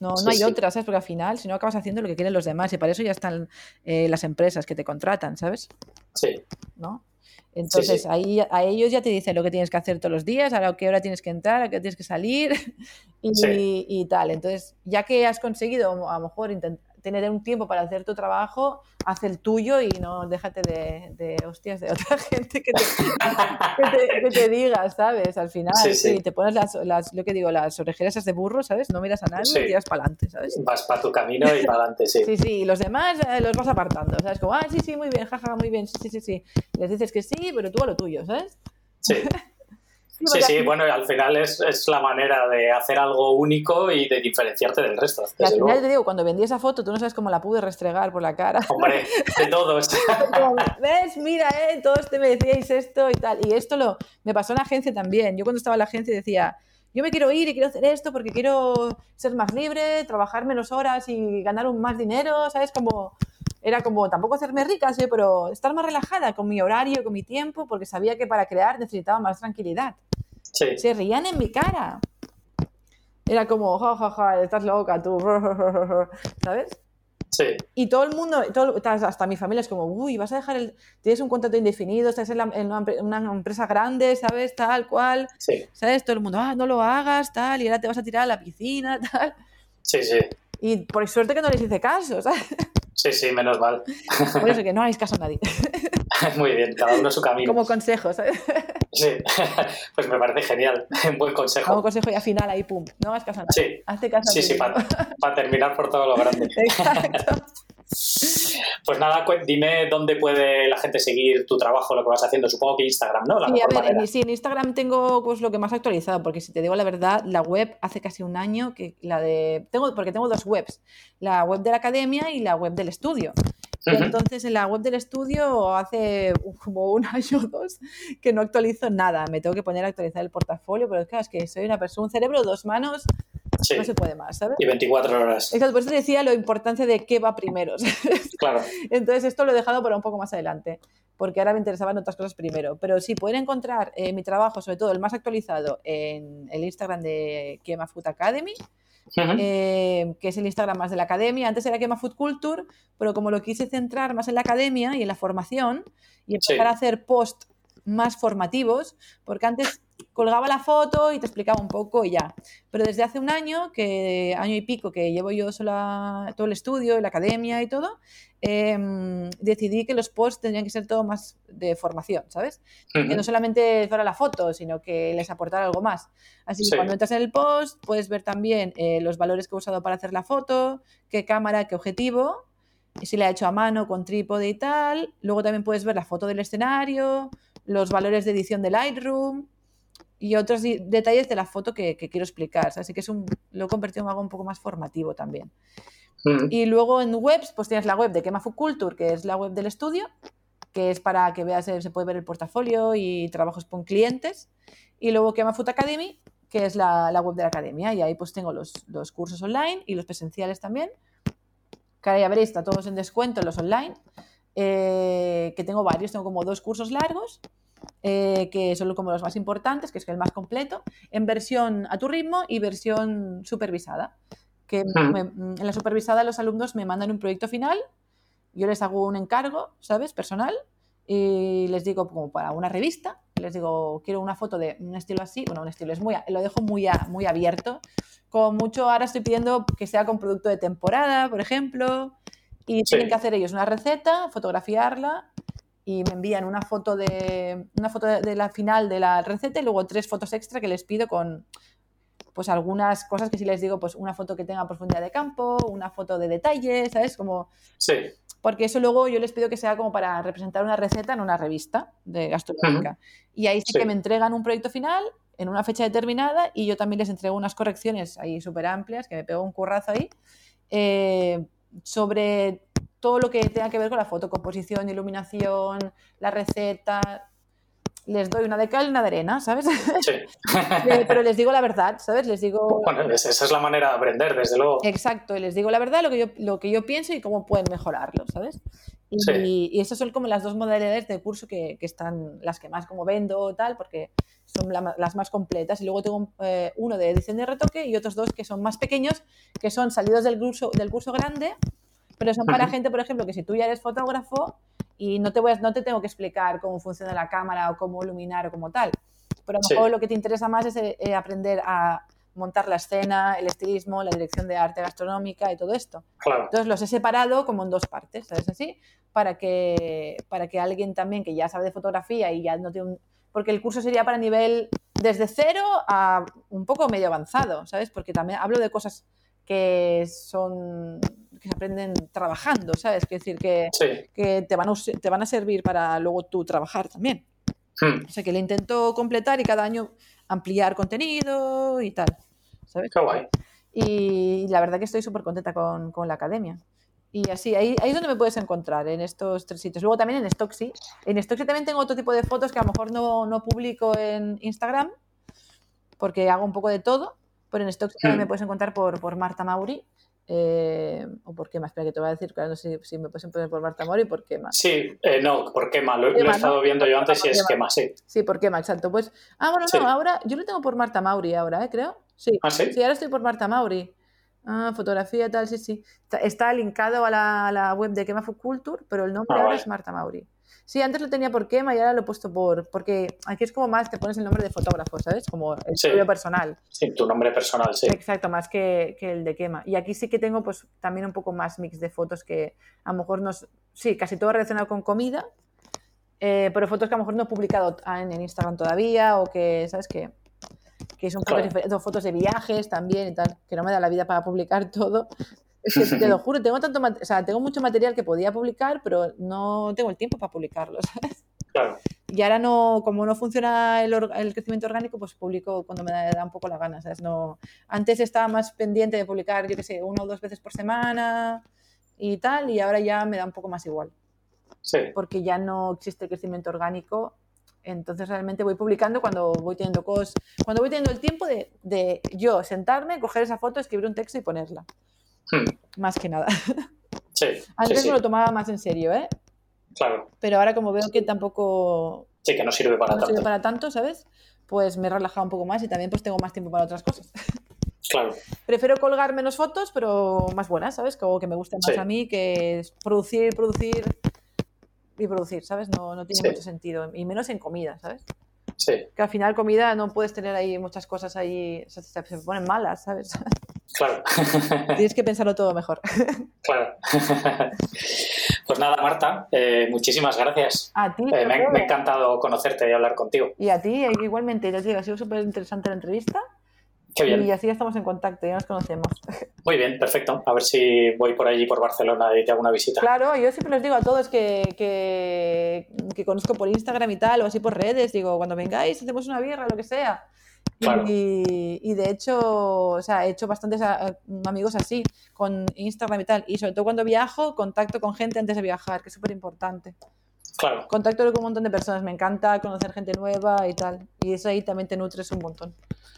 No, no hay otra, ¿sabes? Porque al final, si no, acabas haciendo lo que quieren los demás y para eso ya están eh, las empresas que te contratan, ¿sabes? Sí. ¿No? Entonces, ahí a ellos ya te dicen lo que tienes que hacer todos los días, a qué hora tienes que entrar, a qué hora tienes que salir y, y, tal. Entonces, ya que has conseguido a lo mejor intentar tener un tiempo para hacer tu trabajo, haz el tuyo y no déjate de, hostias de otra gente que te, que diga, ¿sabes? Al final, sí, te pones las, lo que digo, las orejeras de burro, ¿sabes? No miras a nadie y tiras para adelante, ¿sabes? Vas para tu camino y para adelante, sí. Sí, sí, y los demás eh, los vas apartando, ¿sabes? Como, ah, sí, sí, muy bien, jaja, muy bien, sí, sí, sí. Les dices que sí, pero tú a lo tuyo, ¿sabes? Sí. Sí, sí, bueno, al final es, es, la manera de hacer algo único y de diferenciarte del resto. al final te digo, cuando vendí esa foto, tú no sabes cómo la pude restregar por la cara. Hombre, de todos. ¿Ves? Mira, eh, todos te me decíais esto y tal. Y esto lo me pasó en la agencia también. Yo cuando estaba en la agencia decía, yo me quiero ir y quiero hacer esto porque quiero ser más libre, trabajar menos horas y ganar un más dinero, ¿sabes? Como era como tampoco hacerme rica, ¿sí? pero estar más relajada con mi horario, con mi tiempo, porque sabía que para crear necesitaba más tranquilidad. Se reían en mi cara. Era como, ja, ja, ja, estás loca tú, ¿sabes? Sí. Y todo el mundo, todo, hasta mi familia es como, uy, vas a dejar el. Tienes un contrato indefinido, estás en, una, empresa grande, ¿sabes? Tal cual. Sí. ¿Sabes? Todo el mundo, ah, no lo hagas, tal, y ahora te vas a tirar a la piscina, tal. Sí, sí. Y por suerte que no les hice caso, ¿sabes? Sí, sí, menos mal. Por eso que no hagáis caso a nadie. Muy bien, cada uno su camino. Como consejo, ¿sabes? Sí, pues me parece genial, un buen consejo. Como consejo y al final ahí, pum, no hagas caso a nadie. Sí, Hazte caso sí, sí, para terminar por todo lo grande. Exacto. Pues nada, dime dónde puede la gente seguir tu trabajo, lo que vas haciendo. Supongo que Instagram, ¿no? sí, a ver, sí, en Instagram tengo pues lo que más actualizado, porque si te digo la verdad, la web hace casi un año que la de. Tengo, porque tengo dos webs, la web de la academia y la web del estudio. entonces en la web del estudio hace como un año o dos que no actualizo nada. Me tengo que poner a actualizar el portafolio, pero claro, es que soy una persona, un cerebro, dos manos, no se puede más, ¿sabes? Y 24 horas. Exacto, por eso te decía la importancia de qué va primero. Claro. Entonces esto lo he dejado para un poco más adelante, porque ahora me interesaban otras cosas primero. Pero sí, pueden encontrar eh, mi trabajo, sobre todo el más actualizado, en el Instagram de Kema Food Academy. Eh, que es el Instagram más de la academia. Antes era Kema Food Culture, pero como lo quise centrar más en la academia y en la formación y empezar a hacer post más formativos, porque antes colgaba la foto y te explicaba un poco y ya. Pero desde hace un año, que año y pico que llevo yo sola todo el estudio, la academia y todo, em, decidí que los posts tendrían que ser todo más de formación, ¿sabes? Que no solamente fuera la foto, sino que les aportara algo más. Así que cuando entras en el post puedes ver también eh, los valores que he usado para hacer la foto, qué cámara, qué objetivo, si la he hecho a mano, con trípode y tal. Luego también puedes ver la foto del escenario, los valores de edición de Lightroom y otros detalles de la foto que, quiero explicar. Así que es un, lo he convertido en algo un poco más formativo también. Mm. Y luego en webs, pues tienes la web de Kema Culture, que es la web del estudio, que es para que veas, se puede ver el portafolio y trabajos con clientes. Y luego Kema Food Academy, que es la, web de la academia. Y ahí pues tengo los, cursos online y los presenciales también. Que ahora ya veréis, está todos en descuento los online. Eh, que tengo varios, tengo como dos cursos largos eh, que son como los más importantes, que es el más completo, en versión a tu ritmo y versión supervisada. Que en la supervisada los alumnos me mandan un proyecto final, yo les hago un encargo, ¿sabes? Personal, y les digo como para una revista, les digo, quiero una foto de un estilo así, bueno, un estilo es muy, lo dejo muy, muy abierto, con mucho, ahora estoy pidiendo que sea con producto de temporada, por ejemplo, y tienen que hacer ellos una receta, fotografiarla y me envían una foto de una foto de la final de la receta y luego tres fotos extra que les pido con pues algunas cosas que si les digo, pues una foto que tenga profundidad de campo, una foto de detalle, ¿sabes? Como Sí. Porque eso luego yo les pido que sea como para representar una receta en una revista de gastronómica. Y ahí sí, que me entregan un proyecto final en una fecha determinada y yo también les entrego unas correcciones ahí súper amplias, que me pego un currazo ahí, eh, sobre todo lo que tenga que ver con la fotocomposición, iluminación, la receta, les doy una de cal y una de arena, ¿sabes? Sí. Eh, pero les digo la verdad, ¿sabes? Les digo... Bueno, esa es la manera de aprender, desde luego. Exacto, y les digo la verdad, lo que yo, lo que yo pienso y cómo pueden mejorarlo, ¿sabes? Y, sí. y, esas son como las dos modalidades de curso que, que, están, las que más como vendo tal, porque son las más completas. Y luego tengo eh, uno de edición de retoque y otros dos que son más pequeños, que son salidos del curso, del curso grande pero son para gente, por ejemplo, que si tú ya eres fotógrafo y no te, voy no te tengo que explicar cómo funciona la cámara o cómo iluminar o como tal. Pero a lo mejor lo que te interesa más es eh, aprender a montar la escena, el estilismo, la dirección de arte gastronómica y todo esto. Entonces los he separado como en dos partes, ¿sabes así? Para que, para que alguien también que ya sabe de fotografía y ya no tiene un... Porque el curso sería para nivel desde cero a un poco medio avanzado, ¿sabes? Porque también hablo de cosas que son que se aprenden trabajando, ¿sabes? Es decir, que, que te, van a, te van a servir para luego tú trabajar también. Hmm. O sea, que le intento completar y cada año ampliar contenido y tal, ¿sabes? Qué guay. Y la verdad que estoy súper contenta con, con, la academia. Y así, ahí, ahí es donde me puedes encontrar, en estos tres sitios. Luego también en Stocksy. En Stocksy también tengo otro tipo de fotos que a lo mejor no, no publico en Instagram, porque hago un poco de todo, pero en Stocksy también me hmm. puedes encontrar por, por Marta Mauri eh, ¿O por qué más? Espera que te voy a decir, claro, no sé si me puedes poner por Marta Mori, por qué más. Sí, eh, no, por qué más. Lo, he estado viendo yo antes y es quema, sí. Sí, por qué más, exacto. Pues, ah, bueno, no, ahora yo lo tengo por Marta Mauri ahora, ¿eh? Creo. Sí. ¿Ah, sí? sí, ahora estoy por Marta Mauri. Ah, fotografía, tal, sí, sí. Está, linkado a la, web de Kema Food Culture, pero el nombre ah, ahora es Marta Mauri. Sí, antes lo tenía por Kema y ahora lo he puesto por. Porque aquí es como más te pones el nombre de fotógrafo, ¿sabes? Como el sí. personal. Sí, tu nombre personal, sí. Exacto, más que, el de Kema. Y aquí sí que tengo, pues, también un poco más mix de fotos que a lo mejor no. Sí, casi todo relacionado con comida, eh, pero fotos que a lo mejor no he publicado en, Instagram todavía o que, ¿sabes qué? Que son fotos, fotos de viajes también y tal, que no me da la vida para publicar todo. Es que te lo juro, tengo tanto, o sea, tengo mucho material que podía publicar, pero no tengo el tiempo para publicarlo, ¿sabes? Claro. Y ahora no, como no funciona el, el, crecimiento orgánico, pues publico cuando me da, un poco la gana, ¿sabes? No, antes estaba más pendiente de publicar, yo qué sé, una o dos veces por semana y tal, y ahora ya me da un poco más igual. Sí. Porque ya no existe el crecimiento orgánico entonces realmente voy publicando cuando voy teniendo cosas, cuando voy teniendo el tiempo de, de, yo sentarme, coger esa foto, escribir un texto y ponerla. Hmm. Más que nada. Sí, Antes me lo tomaba más en serio, ¿eh? Claro. Pero ahora como veo que tampoco... Sí, que no sirve para tanto. para tanto, ¿sabes? Pues me he relajado un poco más y también pues tengo más tiempo para otras cosas. Claro. Prefiero colgar menos fotos, pero más buenas, ¿sabes? Como que me guste más a mí que producir, producir y producir, ¿sabes? No, no tiene mucho sentido. Y menos en comida, ¿sabes? Sí. Que al final comida no puedes tener ahí muchas cosas ahí, se, se ponen malas, ¿sabes? Claro. Tienes que pensarlo todo mejor. Claro. Pues nada, Marta, eh, muchísimas gracias. A ti. Eh, me, ha encantado conocerte y hablar contigo. Y a ti, igualmente, ya digo, ha sido súper interesante la entrevista. Qué bien. Y así ya estamos en contacto, ya nos conocemos. Muy bien, perfecto. A ver si voy por allí, por Barcelona, y te hago una visita. Claro, yo siempre les digo a todos que, que, que conozco por Instagram y tal, o así por redes, digo, cuando vengáis, hacemos una birra, lo que sea. Y, de hecho, o sea, he hecho bastantes amigos así, con Instagram y tal. Y sobre todo cuando viajo, contacto con gente antes de viajar, que es súper importante. Claro. Contacto con un montón de personas, me encanta conocer gente nueva y tal. Y eso ahí también te nutres un montón.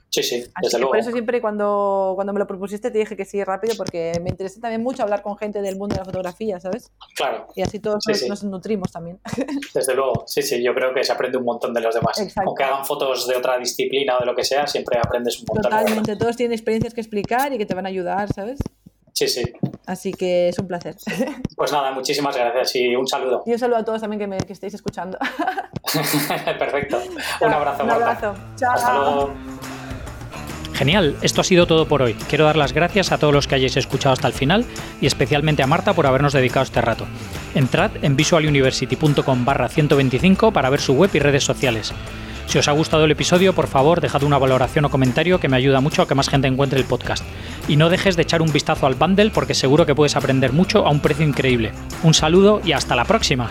Sí, sí, desde luego. Por eso siempre cuando, cuando me lo propusiste te dije que sí rápido porque me interesa también mucho hablar con gente del mundo de la fotografía, ¿sabes? Claro. Y así todos nos, nutrimos también. Desde luego, sí, sí, yo creo que se aprende un montón de los demás. Aunque hagan fotos de otra disciplina o de lo que sea, siempre aprendes un montón. Totalmente, todos tienen experiencias que explicar y que te van a ayudar, ¿sabes? Sí, sí. Así que es un placer. Pues nada, muchísimas gracias y un saludo. Y un saludo a todos también que me que estéis escuchando. Perfecto. Un abrazo, Un abrazo. Chao. Hasta luego. Genial, esto ha sido todo por hoy. Quiero dar las gracias a todos los que hayáis escuchado hasta el final y especialmente a Marta por habernos dedicado este rato. Entrad en visualuniversity.com barra 125 para ver su web y redes sociales. Si os ha gustado el episodio, por favor, dejad una valoración o comentario que me ayuda mucho a que más gente encuentre el podcast. Y no dejes de echar un vistazo al bundle porque seguro que puedes aprender mucho a un precio increíble. Un saludo y hasta la próxima.